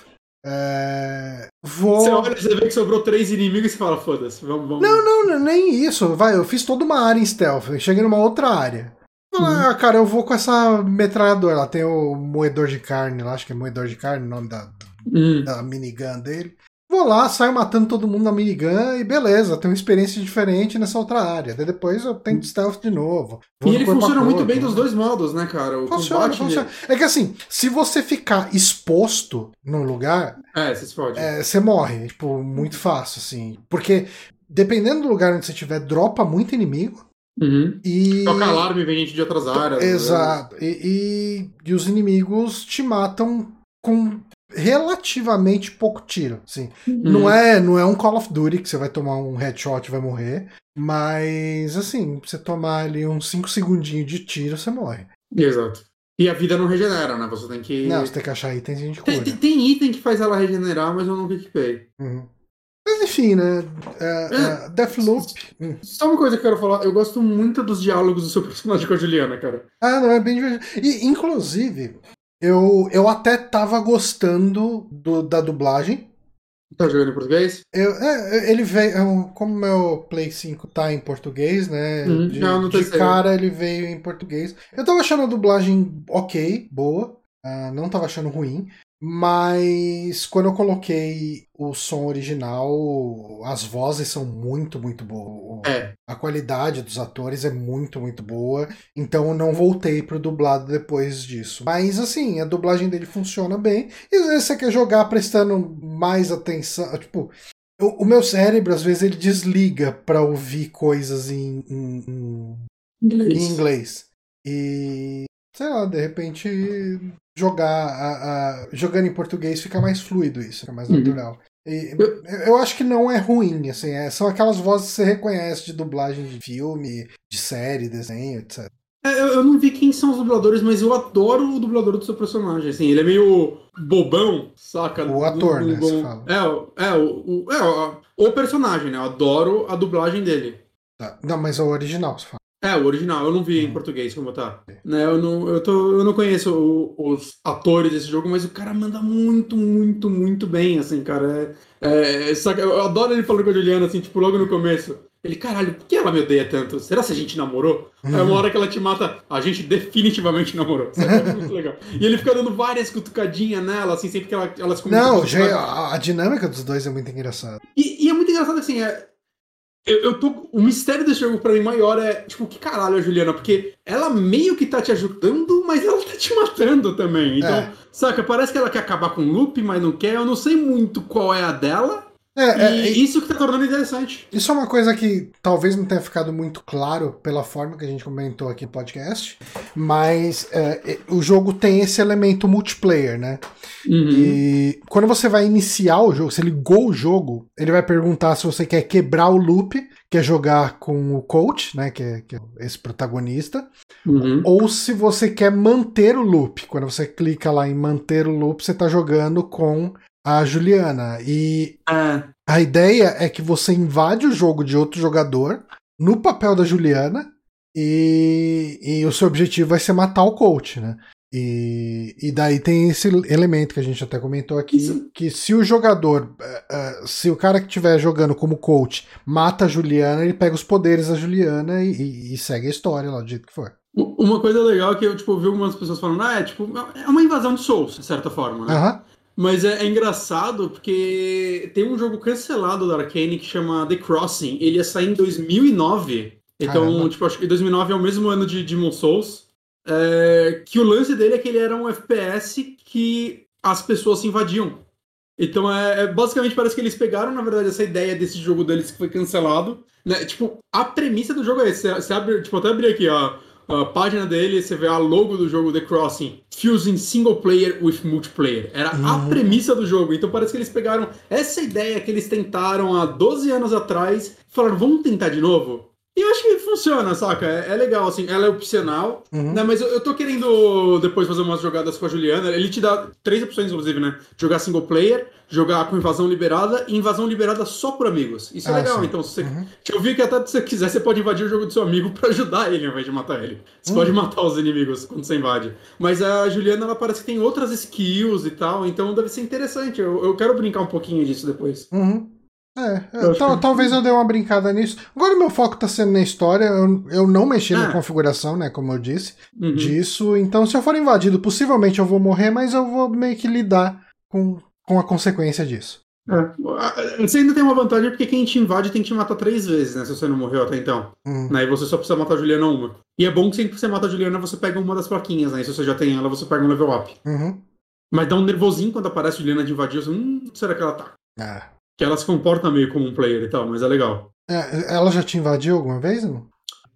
É, vou. Você olha, você vê que sobrou três inimigos e fala, foda-se, vamos, vamos. Não, não, não, nem isso. Vai, eu fiz toda uma área em stealth. Eu cheguei numa outra área. Ah, cara, eu vou com essa metralhadora. Lá tem o moedor de carne, lá, acho que é moedor de carne, o nome da, Hum. da minigun dele. Vou lá, saio matando todo mundo na minigun e beleza, tenho uma experiência diferente nessa outra área. Daí depois eu tento stealth de novo. E ele funciona muito corpo. bem dos dois modos, né, cara? O Funciona, combate. funciona. É que assim, se você ficar exposto num lugar, É, você se fode. é, você morre, tipo, muito fácil, assim. Porque dependendo do lugar onde você estiver, dropa muito inimigo. Uhum. E. Toca alarme, vem gente de outras áreas. né? Exato. E, e, e os inimigos te matam com relativamente pouco tiro, assim. Uhum. Não é, não é um Call of Duty que você vai tomar um headshot e vai morrer, mas assim, você tomar ali uns 5 segundinhos de tiro, você morre. Exato. E a vida não regenera, né? Você tem que. Não, você tem que achar itens e a gente tem, tem- tem item que faz ela regenerar, mas eu nunca equipei. Uhum. Mas enfim, né? Uh, uh, Deathloop. Hum. Só uma coisa que eu quero falar, eu gosto muito dos diálogos do seu personagem com a Juliana, cara. Ah, não, é bem divertido. E, inclusive, eu, eu até tava gostando do, da dublagem. Tá jogando em português? Eu, é, ele veio. Como meu Play 5 tá em português, né? Uhum, de, não, não de cara ele veio em português. Eu tava achando a dublagem ok, boa. Uh, não tava achando ruim. Mas quando eu coloquei o som original, as vozes são muito, muito boas. É. A qualidade dos atores é muito, muito boa. Então eu não voltei pro dublado depois disso. Mas assim, a dublagem dele funciona bem. E às vezes você quer jogar prestando mais atenção. Tipo, o, meu cérebro, às vezes, ele desliga para ouvir coisas em, em, em, inglês. em inglês. E sei lá, de repente jogar a, a, jogando em português fica mais fluido isso, fica mais uhum. natural. E, eu acho que não é ruim, assim, é, são aquelas vozes que você reconhece de dublagem de filme, de série, desenho, etc. É, eu, eu, não vi quem são os dubladores, mas eu adoro o dublador do seu personagem, assim, ele é meio bobão, saca? O ator, do, do, né, do, fala. É, é, o, o, é o, o, personagem, né, eu adoro a dublagem dele. Tá. Não, mas é o original, você fala. É, o original, eu não vi em hum. português como tá. Né, eu, não, eu, tô, eu não conheço o, os atores desse jogo, mas o cara manda muito, muito, muito bem, assim, cara. É, é, eu adoro ele falando com a Juliana, assim, tipo, logo no começo. Ele, caralho, por que ela me odeia tanto? Será que a gente namorou? Uhum. Aí uma hora que ela te mata, a gente definitivamente namorou. É muito legal. E ele fica dando várias cutucadinhas nela, assim, sempre que ela, elas começam Não, já, a, a, dinâmica dos dois é muito engraçada. E, e, é muito engraçado, assim, é, eu, eu tô. O mistério desse jogo pra mim maior é, tipo, que caralho a Juliana? Porque ela meio que tá te ajudando, mas ela tá te matando também. Então, é. saca, parece que ela quer acabar com o loop, mas não quer. Eu não sei muito qual é a dela. É, e é, isso que tá tornando interessante. Isso é uma coisa que talvez não tenha ficado muito claro pela forma que a gente comentou aqui no podcast, mas é, é o jogo tem esse elemento multiplayer, né? Uhum. E quando você vai iniciar o jogo, você ligou o jogo, ele vai perguntar se você quer quebrar o loop, quer jogar com o coach, né? Que é, que é esse protagonista, uhum. ou se você quer manter o loop. Quando você clica lá em manter o loop, você tá jogando com a Juliana. E é. a ideia é que você invade o jogo de outro jogador no papel da Juliana e, e o seu objetivo vai ser matar o coach, né? E, e daí tem esse elemento que a gente até comentou aqui, Isso. que se o jogador, uh, se o cara que estiver jogando como coach mata a Juliana, ele pega os poderes da Juliana e, e, e segue a história lá do jeito que for. Uma coisa legal é que eu tipo, ouvi algumas pessoas falando, ah, é tipo, é uma invasão de Souls, de certa forma, né? Uhum. Mas é, é, engraçado porque tem um jogo cancelado da Arcane que chama The Crossing. Ele ia sair em 2009. Então, Caramba. tipo, acho que 2009 é o mesmo ano de Demon Souls. É, que o lance dele é que ele era um FPS que as pessoas se invadiam. Então, é, é, basicamente parece que eles pegaram, na verdade, essa ideia desse jogo deles que foi cancelado. Né? Tipo, a premissa do jogo é essa. Você abre, tipo, até abrir aqui, ó a página dele, você vê a logo do jogo The Crossing, fusing single player with multiplayer. Era uhum. a premissa do jogo. Então parece que eles pegaram essa ideia que eles tentaram há 12 anos atrás e falaram, vamos tentar de novo? E eu acho que funciona, saca? É, é legal, assim, ela é opcional, uhum. né? Mas eu, eu tô querendo depois fazer umas jogadas com a Juliana. Ele te dá três opções, inclusive, né? Jogar single player, jogar com invasão liberada e invasão liberada só por amigos. Isso é ah, legal, sim. então se você. Uhum. Eu vi que até se você quiser, você pode invadir o jogo do seu amigo para ajudar ele ao invés de matar ele. Você uhum. pode matar os inimigos quando você invade. Mas a Juliana, ela parece que tem outras skills e tal, então deve ser interessante. Eu, eu quero brincar um pouquinho disso depois. Uhum. É, é tal, que... talvez eu dê uma brincada nisso. Agora meu foco tá sendo na história, eu, eu não mexi ah. na configuração, né, como eu disse, uhum. disso. Então, se eu for invadido, possivelmente eu vou morrer, mas eu vou meio que lidar com, com a consequência disso. É. Você ainda tem uma vantagem porque quem te invade tem que te matar três vezes, né? Se você não morreu até então. Hum. Né, e você só precisa matar a Juliana uma. E é bom que sempre que você mata a Juliana, você pega uma das plaquinhas, né? E se você já tem ela, você pega um level up. Uhum. Mas dá um nervosinho quando aparece a Juliana de invadir. Assim, hum, será que ela tá? Ah. Que ela se comporta meio como um player e tal, mas é legal. É, ela já te invadiu alguma vez, não?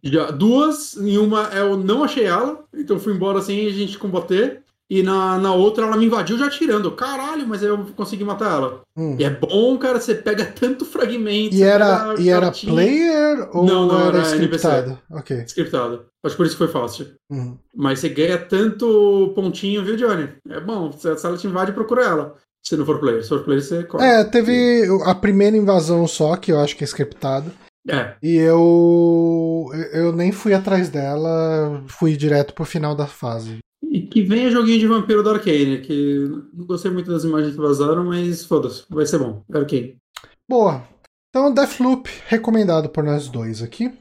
Já, duas, em uma eu não achei ela, então fui embora sem a gente combater. E na, na outra ela me invadiu já tirando. Caralho, mas eu consegui matar ela. Hum. E é bom, cara, você pega tanto fragmento. E era, e era player ou não, não, era, era scriptado? NPC. Ok. Scriptado. Acho que por isso foi fácil. Hum. Mas você ganha tanto pontinho, viu, Johnny? É bom. Se ela te invade, procura ela. Se não for player. Se for player, você corre. É, teve a primeira invasão só, que eu acho que é scriptado. É. E eu. Eu nem fui atrás dela, fui direto pro final da fase. E que venha joguinho de vampiro da Arcane, que não gostei muito das imagens que vazaram, mas foda-se, vai ser bom. Arcane. Boa. Então, Deathloop, recomendado por nós dois aqui.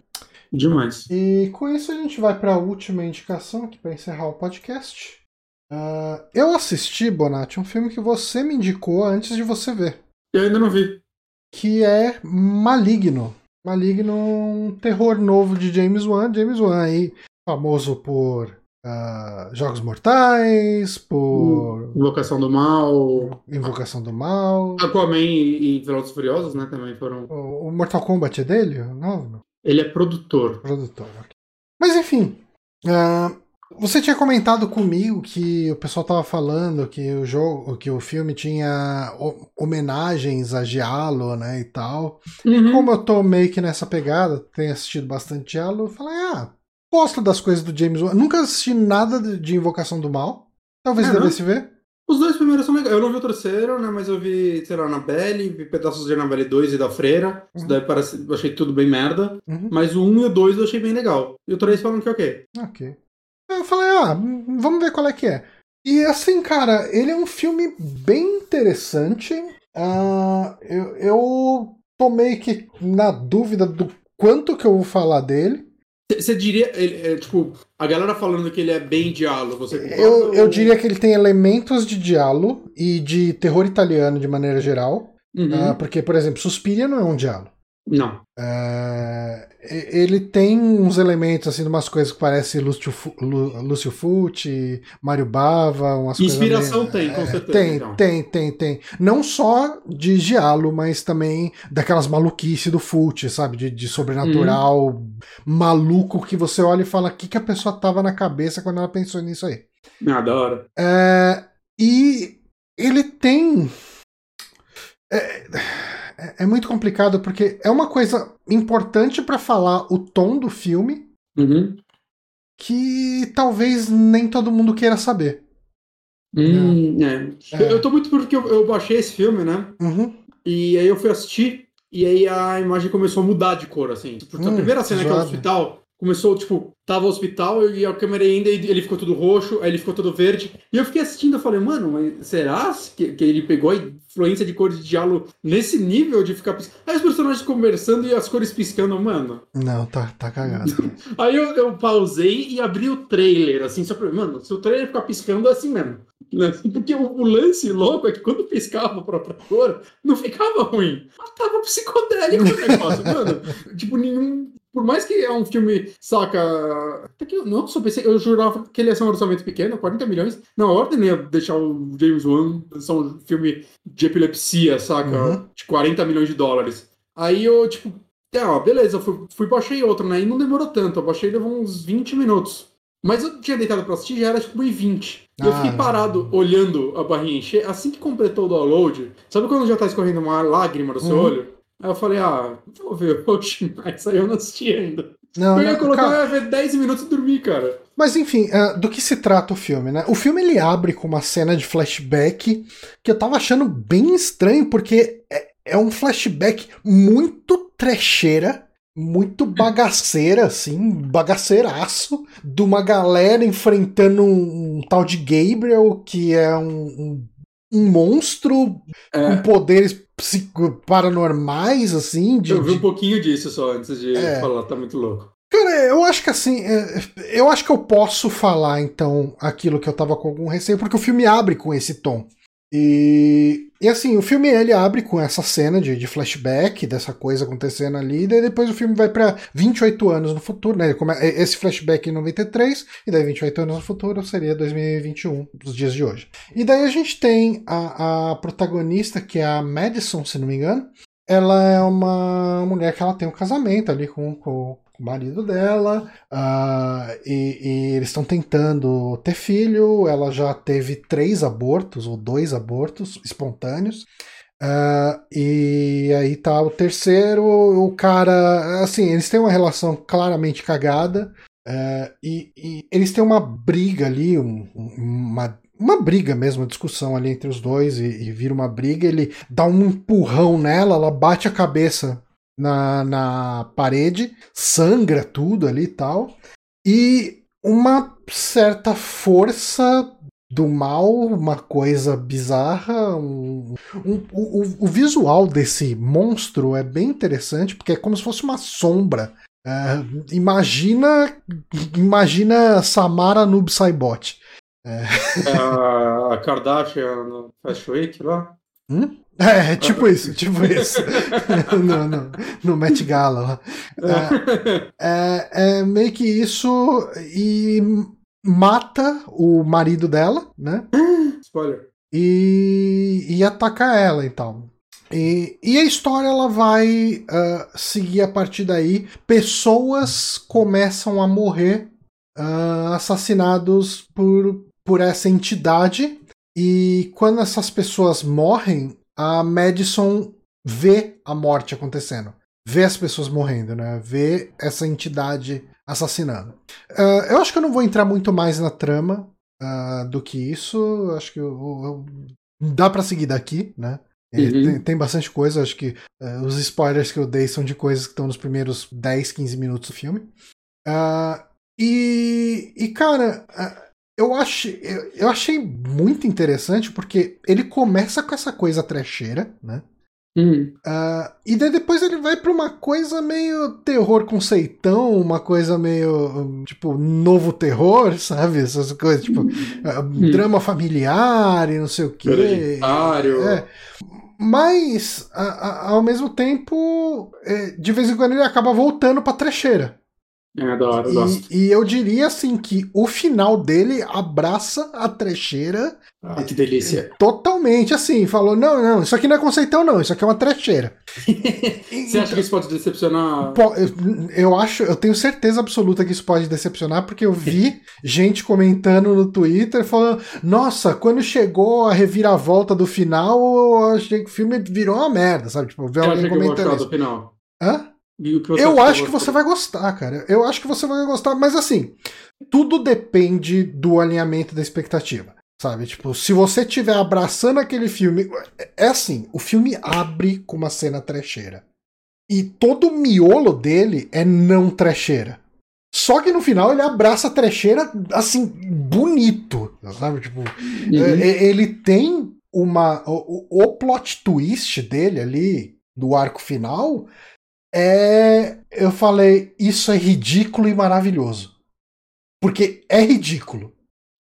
Demais. E com isso a gente vai para a última indicação aqui para encerrar o podcast. Uh, eu assisti, Bonatti, um filme que você me indicou antes de você ver. Eu ainda não vi. Que é Maligno. Maligno, um terror novo de James Wan. James Wan aí, famoso por uh, Jogos Mortais, por... Invocação do Mal. Invocação do Mal. Aquaman e Velozes Furiosos, né, também foram... O, o Mortal Kombat é dele? Não? Ele é produtor. Produtor, ok. Mas enfim, uh, você tinha comentado comigo que o pessoal tava falando que o jogo, que o filme tinha homenagens a Giallo, né, e tal. Uhum. Como eu tô meio que nessa pegada, tenho assistido bastante Giallo, eu falei, ah, gosto das coisas do James Wan. Nunca assisti nada de Invocação do Mal. Talvez É, devesse ver. Os dois primeiros são legais. Eu não vi o terceiro, né? Mas eu vi, sei lá, Annabelle, vi pedaços de Annabelle 2 e da Freira. Isso Uhum. daí parece. Eu achei tudo bem merda. Uhum. Mas o 1 e o 2 eu achei bem legal. E o 3 falam que é ok. Ok. Eu falei, ah, vamos ver qual é que é. E assim, cara, ele é um filme bem interessante. Ah, eu, eu tô meio que na dúvida do quanto que eu vou falar dele. Você diria, ele, é, tipo, a galera falando que ele é bem diálogo, você concorda? Eu, eu ou- diria que ele tem elementos de diálogo e de terror italiano de maneira geral. Uhum. Ah, porque, por exemplo, Suspiria não é um diálogo. Não. E- ele tem uns elementos, assim, de umas coisas que parecem Lúcio, Lúcio Fucci, Mário Bava, umas Inspiração coisas. meio- tem, com é, certeza, Tem, então. tem, tem, tem. Não só de Giallo, mas também daquelas maluquices do Fucci, sabe? De, de sobrenatural Uhum. maluco que você olha e fala o que, que a pessoa tava na cabeça quando ela pensou nisso aí. Ah, da hora. É, e ele tem. É, é- é muito complicado porque é uma coisa importante pra falar o tom do filme Uhum. que talvez nem todo mundo queira saber. Hum, é. É. Eu, eu tô muito porque eu, eu baixei esse filme, né? Uhum. E aí eu fui assistir, e aí a imagem começou a mudar de cor, assim. Tipo, a Hum, primeira cena que é o hospital, começou, tipo, tava o hospital e a câmera ainda, e ele ficou todo roxo, aí ele ficou todo verde. E eu fiquei assistindo, eu falei, mano, mas será que, que ele pegou a influência de cor de diálogo nesse nível de ficar piscando? Aí os personagens conversando e as cores piscando, mano. Não, tá, tá cagado. Aí eu, eu pausei e abri o trailer, assim, só pra. Mano, se o trailer ficar piscando é assim mesmo. né? Porque o, o lance louco é que quando piscava a própria cor, não ficava ruim. Mas tava psicodélico o negócio, mano. Tipo, nenhum. Por mais que é um filme, saca. Até que eu não só pensei, eu jurava que ele ia ser um orçamento pequeno, 40 milhões. Na ordem ia deixar o James Wan lançar um filme de epilepsia, saca? Uhum. De 40 milhões de dólares. Aí eu, tipo, ó, beleza, eu fui, fui baixei outro, né? E não demorou tanto, eu baixei levou uns 20 minutos. Mas eu tinha deitado pra assistir, já era tipo 1h20. E eu Ah, fiquei não. parado, olhando a barrinha encher. Assim que completou o download, sabe quando já tá escorrendo uma lágrima do seu Uhum. olho? Aí eu falei, ah, vou ver, oxe, mas aí eu não assisti ainda. Não, eu ia não, colocar, cara, eu ia ver 10 minutos e dormir, cara. Mas enfim, ah, do que se trata o filme, né? O filme ele abre com uma cena de flashback que eu tava achando bem estranho, porque é, é um flashback muito trecheira, muito bagaceira, assim, bagaceiraço, de uma galera enfrentando um, um tal de Gabriel, que é um, um, um monstro É, com poderes psico- paranormais, assim, de, eu vi um pouquinho disso só antes de É. falar, tá muito louco. Cara, eu acho que assim, é, eu acho que eu posso falar então aquilo que eu tava com algum receio, porque o filme abre com esse tom. E, e assim, o filme ele abre com essa cena de, de flashback, dessa coisa acontecendo ali, e depois o filme vai pra 28 anos no futuro, né? Ele come- Esse flashback em 93, e daí 28 anos no futuro seria 2021, os dias de hoje. E daí a gente tem a, a protagonista, que é a Madison, se não me engano. Ela é uma mulher que ela tem um casamento ali com, com o marido dela, ah, e, e eles estão tentando ter filho. Ela já teve três abortos, ou dois abortos espontâneos. Ah, e aí tá o terceiro, o cara. Assim, eles têm uma relação claramente cagada. eh, e, e eles têm uma briga ali, um- uma, uma briga mesmo, uma discussão ali entre os dois e, e vira uma briga. Ele dá um empurrão nela, ela bate a cabeça na, na parede, sangra tudo ali e tal. E uma certa força do mal, uma coisa bizarra. Um, um, o, o, visual desse monstro é bem interessante, porque é como se fosse uma sombra. É, imagina imagina Samara Noob Saibot. É. é a Kardashian no Fast Week lá? Hum? É, tipo isso, tipo isso. no, no, no Met Gala lá. É, é, é, meio que isso e mata o marido dela, né? Spoiler. E, e ataca ela, então. E, e a história ela vai uh, seguir a partir daí. Pessoas começam a morrer uh, assassinados por, por essa entidade. E quando essas pessoas morrem, a Madison vê a morte acontecendo. Vê as pessoas morrendo, né? Vê essa entidade assassinando. Uh, eu acho que eu não vou entrar muito mais na trama uh, do que isso. Acho que eu, eu, dá para seguir daqui, né? Uhum. Tem, tem, bastante coisa, acho que uh, os spoilers que eu dei são de coisas que estão nos primeiros 10, 15 minutos do filme. e, e, cara, eu, achei, eu, eu achei muito interessante porque ele começa com essa coisa trecheira, né? Hum. Uh, e daí depois ele vai pra uma coisa meio terror conceitão, uma coisa meio tipo novo terror, sabe? Essas coisas, tipo uh, hum. drama familiar e não sei o que. É. Mas, a, a, ao mesmo tempo, é, de vez em quando ele acaba voltando pra trecheira. É, da hora, e, e, eu diria assim que o final dele abraça a trecheira. Ah, que delícia. Totalmente, assim, falou: não, não, isso aqui não é conceitão, não, isso aqui é uma trecheira. Você acha que isso pode decepcionar? Eu acho, eu tenho certeza absoluta que isso pode decepcionar, porque eu vi gente comentando no Twitter falando: nossa, quando chegou a reviravolta do final, eu achei que o filme virou uma merda, sabe? Tipo, ver alguém comentando. isso. do final? Hã? Eu acho que você vai gostar, cara. Eu acho que você vai gostar, mas assim, tudo depende do alinhamento da expectativa. Sabe? Tipo, se você estiver abraçando aquele filme. É assim, o filme abre com uma cena trecheira. E todo o miolo dele é não trecheira. Só que no final ele abraça a trecheira assim, bonito. Sabe? Tipo, uhum. É, ele tem uma. O, o plot twist dele ali, do arco final, é. Eu falei, isso é ridículo e maravilhoso. Porque é ridículo.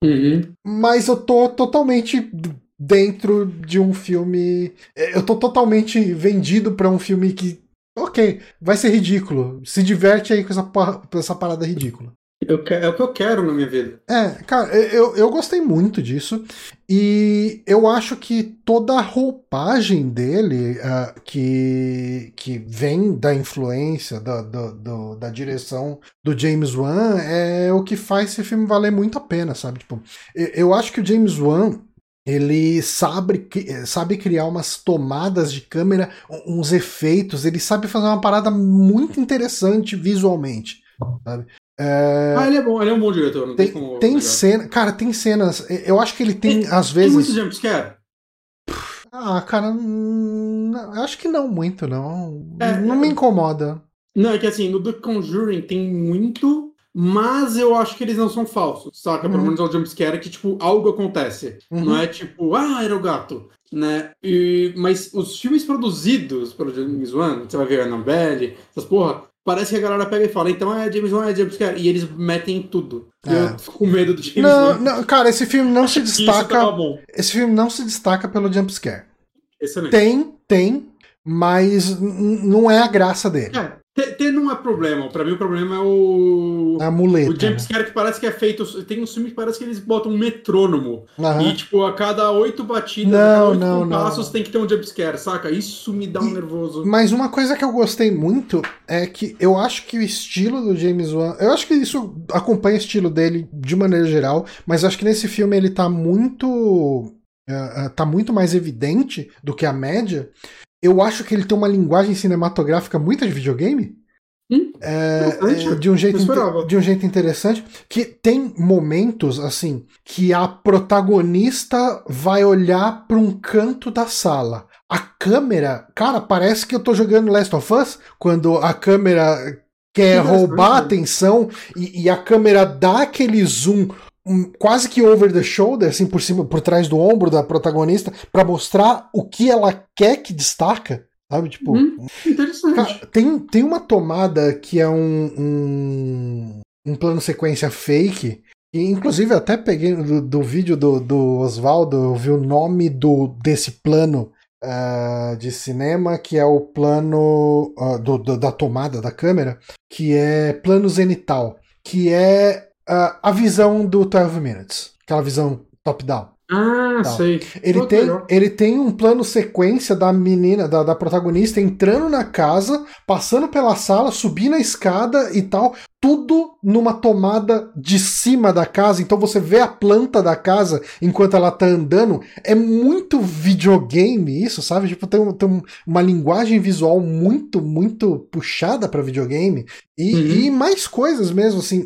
Uhum. Mas eu tô totalmente dentro de um filme. Eu tô totalmente vendido para um filme que. Ok, vai ser ridículo. Se diverte aí com essa, com essa parada ridícula. Eu, é o que eu quero na minha vida. É, cara, eu, eu gostei muito disso. E eu acho que toda a roupagem dele, uh, que, que vem da influência, da, da, da, da, direção do James Wan, é o que faz esse filme valer muito a pena, sabe? Tipo, eu acho que o James Wan ele sabe, sabe criar umas tomadas de câmera, uns efeitos, ele sabe fazer uma parada muito interessante visualmente. Sabe? É... Ah, ele é bom, ele é um bom diretor. Não tem, tem, tem cena, cara, tem cenas. Eu acho que ele tem, tem às vezes. Tem muito jumpscare? Ah, cara, eu acho que não muito, não. É, não me incomoda. Não, é que assim, no The Conjuring tem muito, mas eu acho que eles não são falsos, saca? Uhum. Pelo menos é o jumpscare que, tipo, algo acontece. Uhum. Não é tipo, ah, era o gato, né? E, mas os filmes produzidos pelo James Wan, você vai ver Annabelle, essas porra, parece que a galera pega e fala, então é James Wan, é James Scare, e eles metem tudo. É. Eu fico com medo do James não, Wan. Não, cara, esse filme não se destaca. Esse filme não se destaca pelo jumpscare. Excelente. Tem, tem, mas não é a graça dele. É, ter não é problema. Pra mim, o problema é o. A muleta. O jumpscare que parece que é feito. Tem um filme que parece que eles botam um metrônomo. Uhum. E, tipo, a cada oito batidas, não, a cada oito não, compassos não. tem que ter um jumpscare, saca? Isso me dá um e, nervoso. Mas uma coisa que eu gostei muito é que eu acho que o estilo do James Wan. Eu acho que isso acompanha o estilo dele de maneira geral, mas acho que nesse filme ele tá muito. Uh, tá muito mais evidente do que a média, eu acho que ele tem uma linguagem cinematográfica muito de videogame. Hum, é, é, de, um jeito, de um jeito interessante, que tem momentos assim que a protagonista vai olhar para um canto da sala. A câmera, cara, parece que eu tô jogando Last of Us quando a câmera quer roubar a atenção e, e a câmera dá aquele zoom quase que over the shoulder, assim por cima, por trás do ombro da protagonista, para mostrar o que ela quer que destaca. Sabe, tipo. Hum, interessante. tem, tem uma tomada que é um, um, um plano sequência fake. E, inclusive, até peguei do, do vídeo do, do Oswaldo, eu vi o nome do, desse plano uh, de cinema, que é o plano uh, do, do, da tomada da câmera, que é plano zenital, que é uh, a visão do 12 Minutes, aquela visão top-down. Ah, tal. sei. Ele tem, ele tem um plano sequência da menina, da, da protagonista, entrando na casa, passando pela sala, subindo a escada e tal. Tudo numa tomada de cima da casa. Então você vê a planta da casa enquanto ela tá andando. É muito videogame isso, sabe? Tipo, tem, tem uma linguagem visual muito, muito puxada para videogame. E, uhum. e mais coisas mesmo, assim.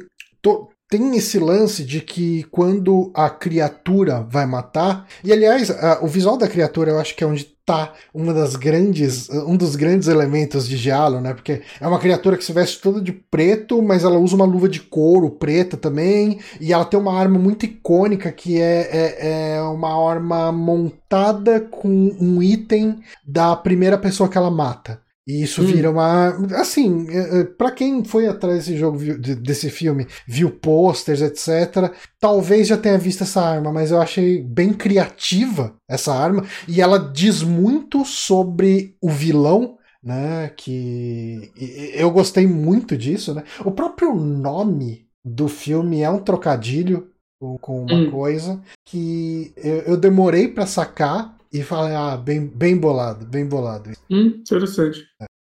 Tem esse lance de que quando a criatura vai matar, e aliás, a, o visual da criatura eu acho que é onde tá uma das grandes, um dos grandes elementos de Giallo, né? Porque é uma criatura que se veste toda de preto, mas ela usa uma luva de couro preta também, e ela tem uma arma muito icônica que é, é, é uma arma montada com um item da primeira pessoa que ela mata. E isso hum. vira uma. Assim, é, é, para quem foi atrás desse jogo, desse filme, viu posters, etc., talvez já tenha visto essa arma, mas eu achei bem criativa essa arma. E ela diz muito sobre o vilão, né? Que. Eu gostei muito disso, né? O próprio nome do filme é um trocadilho com uma hum. coisa que eu, eu demorei para sacar e falei, ah, bem, bem bolado, bem bolado. Hum, interessante.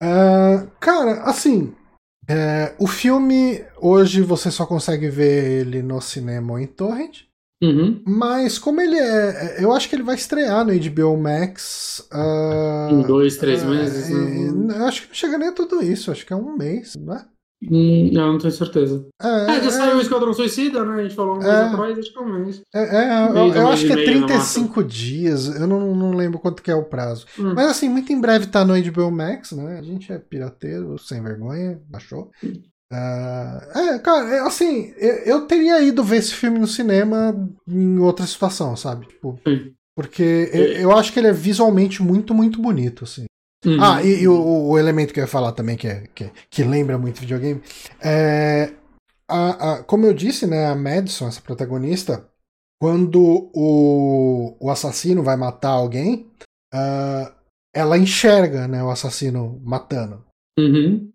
Uh, cara, assim, é, o filme hoje você só consegue ver ele no cinema ou em torrent. Uhum. Mas como ele é, é. Eu acho que ele vai estrear no HBO Max. Uh, em dois, três uh, meses. Né? Eu acho que não chega nem a tudo isso. Acho que é um mês, né? Hum, não, não tenho certeza. É, é já é, saiu o Esquadrão Suicida, né? A gente falou um mês é, atrás, acho que é um mês. É, eu, eu acho que é 35 dias, eu não, não lembro quanto que é o prazo. Hum. Mas assim, muito em breve tá no HBO Max, né? A gente é pirateiro, sem vergonha, baixou. Hum. Uh, é, cara, é, assim, eu, eu, teria ido ver esse filme no cinema em outra situação, sabe? Tipo, porque eu, eu, acho que ele é visualmente muito, muito bonito, assim. Uhum. Ah, e, e o, o, elemento que eu ia falar também, que, é, que, que lembra muito videogame, é. A, a, como eu disse, né, a Madison, essa protagonista, quando o, o assassino vai matar alguém, uh, ela enxerga né, o assassino matando. Uhum.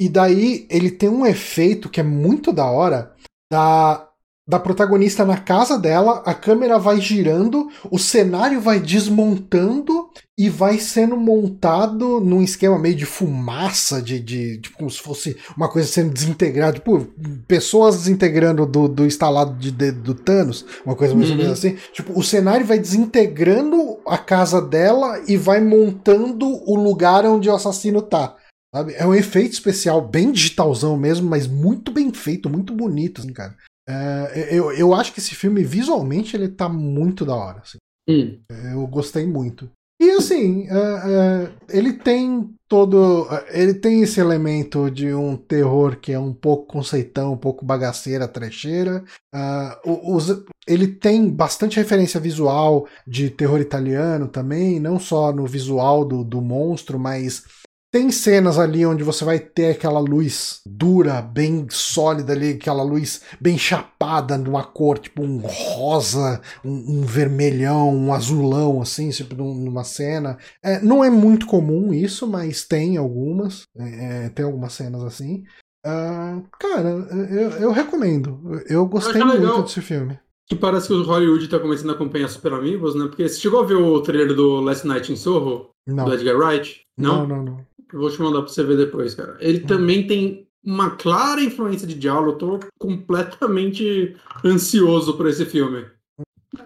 E daí ele tem um efeito que é muito da hora da da protagonista na casa dela, a câmera vai girando, o cenário vai desmontando e vai sendo montado num esquema meio de fumaça, de, de, de como se fosse uma coisa sendo desintegrada, tipo, pessoas desintegrando do, do instalado de, de, do Thanos, uma coisa mais ou menos uhum. assim. Tipo, o cenário vai desintegrando a casa dela e vai montando o lugar onde o assassino tá. Sabe? É um efeito especial, bem digitalzão mesmo, mas muito bem feito, muito bonito, assim, cara. É, eu, eu acho que esse filme, visualmente, ele tá muito da hora. Assim. Hum. Eu gostei muito. E assim, é, é, ele tem todo. Ele tem esse elemento de um terror que é um pouco conceitão, um pouco bagaceira, trecheira. Uh, os, ele tem bastante referência visual de terror italiano também, não só no visual do, do monstro, mas tem cenas ali onde você vai ter aquela luz dura, bem sólida ali, aquela luz bem chapada numa cor, tipo um rosa, um, um vermelhão, um azulão, assim, tipo numa cena. É, não é muito comum isso, mas tem algumas. É, é tem algumas cenas assim. Uh, cara, eu, eu, recomendo. Eu gostei muito desse filme. Que parece que o Hollywood tá começando a acompanhar Super Amigos, né? Porque você chegou a ver o trailer do Last Night in Soho? Não. Do Edgar Wright? Não, não, não. não. Eu vou te mandar pra você ver depois, cara. Ele hum. também tem uma clara influência de Diablo. Eu tô completamente ansioso por esse filme.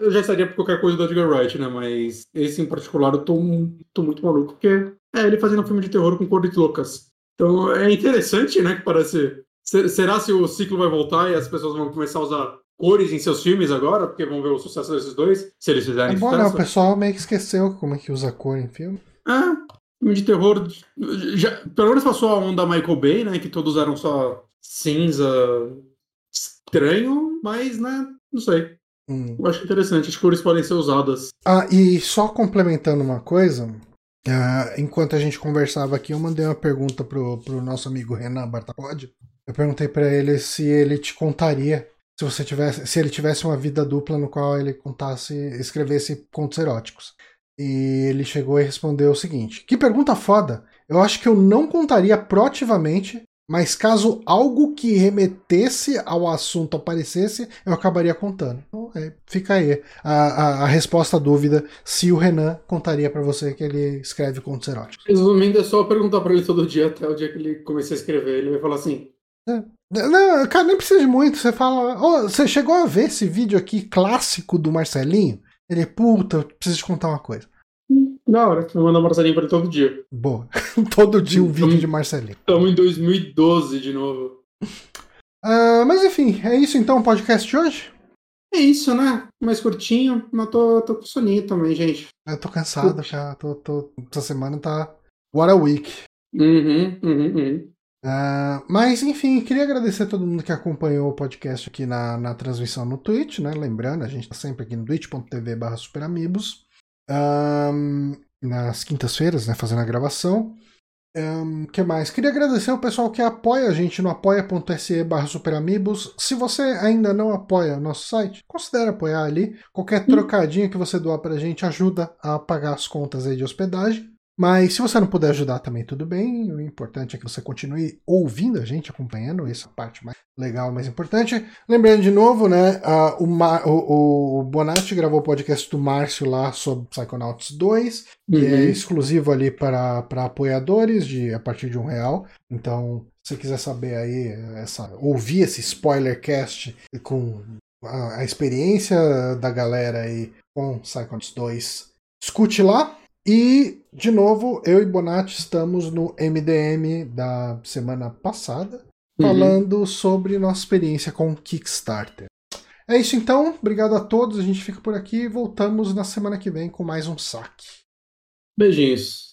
Eu já estaria por qualquer coisa do Edgar Wright, né? Mas esse em particular eu tô, tô muito maluco, porque é ele fazendo um filme de terror com cores loucas. Então é interessante, né? Que parece. Será se o ciclo vai voltar e as pessoas vão começar a usar cores em seus filmes agora? Porque vão ver o sucesso desses dois, se eles fizerem é bom, né? O pessoal meio que esqueceu como é que usa cor em filme. É, filme de terror. Já, pelo menos passou a onda Michael Bay, né? Que todos eram só cinza estranho, mas, né? Não sei. Hum. Eu acho interessante, as cores podem ser usadas. Ah, e só complementando uma coisa, uh, enquanto a gente conversava aqui, eu mandei uma pergunta pro, pro nosso amigo Renan Bartapod. Eu perguntei para ele se ele te contaria se você tivesse, se ele tivesse uma vida dupla no qual ele contasse, escrevesse contos eróticos. E ele chegou e respondeu o seguinte: Que pergunta foda! Eu acho que eu não contaria proativamente, mas caso algo que remetesse ao assunto aparecesse, eu acabaria contando. Então, é, fica aí a, a, a, resposta à dúvida se o Renan contaria para você que ele escreve contos eróticos. Resumindo, é só perguntar para ele todo dia até o dia que ele começar a escrever. Ele vai falar assim: é. Não, cara, nem precisa de muito. Você fala, oh, você chegou a ver esse vídeo aqui clássico do Marcelinho? Ele, puta, eu preciso te contar uma coisa. Da hora, eu mando Marcelinho pra ele todo dia. Boa. todo dia um vídeo de Marcelinho. Estamos em 2012 de novo. Uh, mas enfim, é isso então o podcast de hoje? É isso, né? Mais curtinho, mas tô, tô com soninho também, gente. Eu tô cansado já, tô, tô, essa semana tá. What a week. Uhum, uhum, uhum. Uh, mas, enfim, queria agradecer a todo mundo que acompanhou o podcast aqui na, na transmissão no Twitch, né? Lembrando, a gente tá sempre aqui no twitch.tv barra superamigos. Um, nas quintas-feiras, né? Fazendo a gravação. Um, que mais? Queria agradecer ao pessoal que apoia a gente no apoia.se barra superamigos. Se você ainda não apoia o nosso site, considere apoiar ali. Qualquer trocadinho que você doar pra gente ajuda a pagar as contas aí de hospedagem. Mas se você não puder ajudar também, tudo bem. O importante é que você continue ouvindo a gente, acompanhando. Essa parte mais legal, mais importante. Lembrando de novo, né? Uh, o, Ma o, o, Bonatti gravou o podcast do Márcio lá sobre Psychonauts 2, que é uhum. é exclusivo ali para, para apoiadores de a partir de um real. Então, se você quiser saber aí, essa, ouvir esse spoiler cast com a, a experiência da galera aí com Psychonauts 2, escute lá. E, de novo, eu e Bonatti estamos no MDM da semana passada, uhum. falando sobre nossa experiência com Kickstarter. É isso então, obrigado a todos, a gente fica por aqui e voltamos na semana que vem com mais um saque. Beijinhos.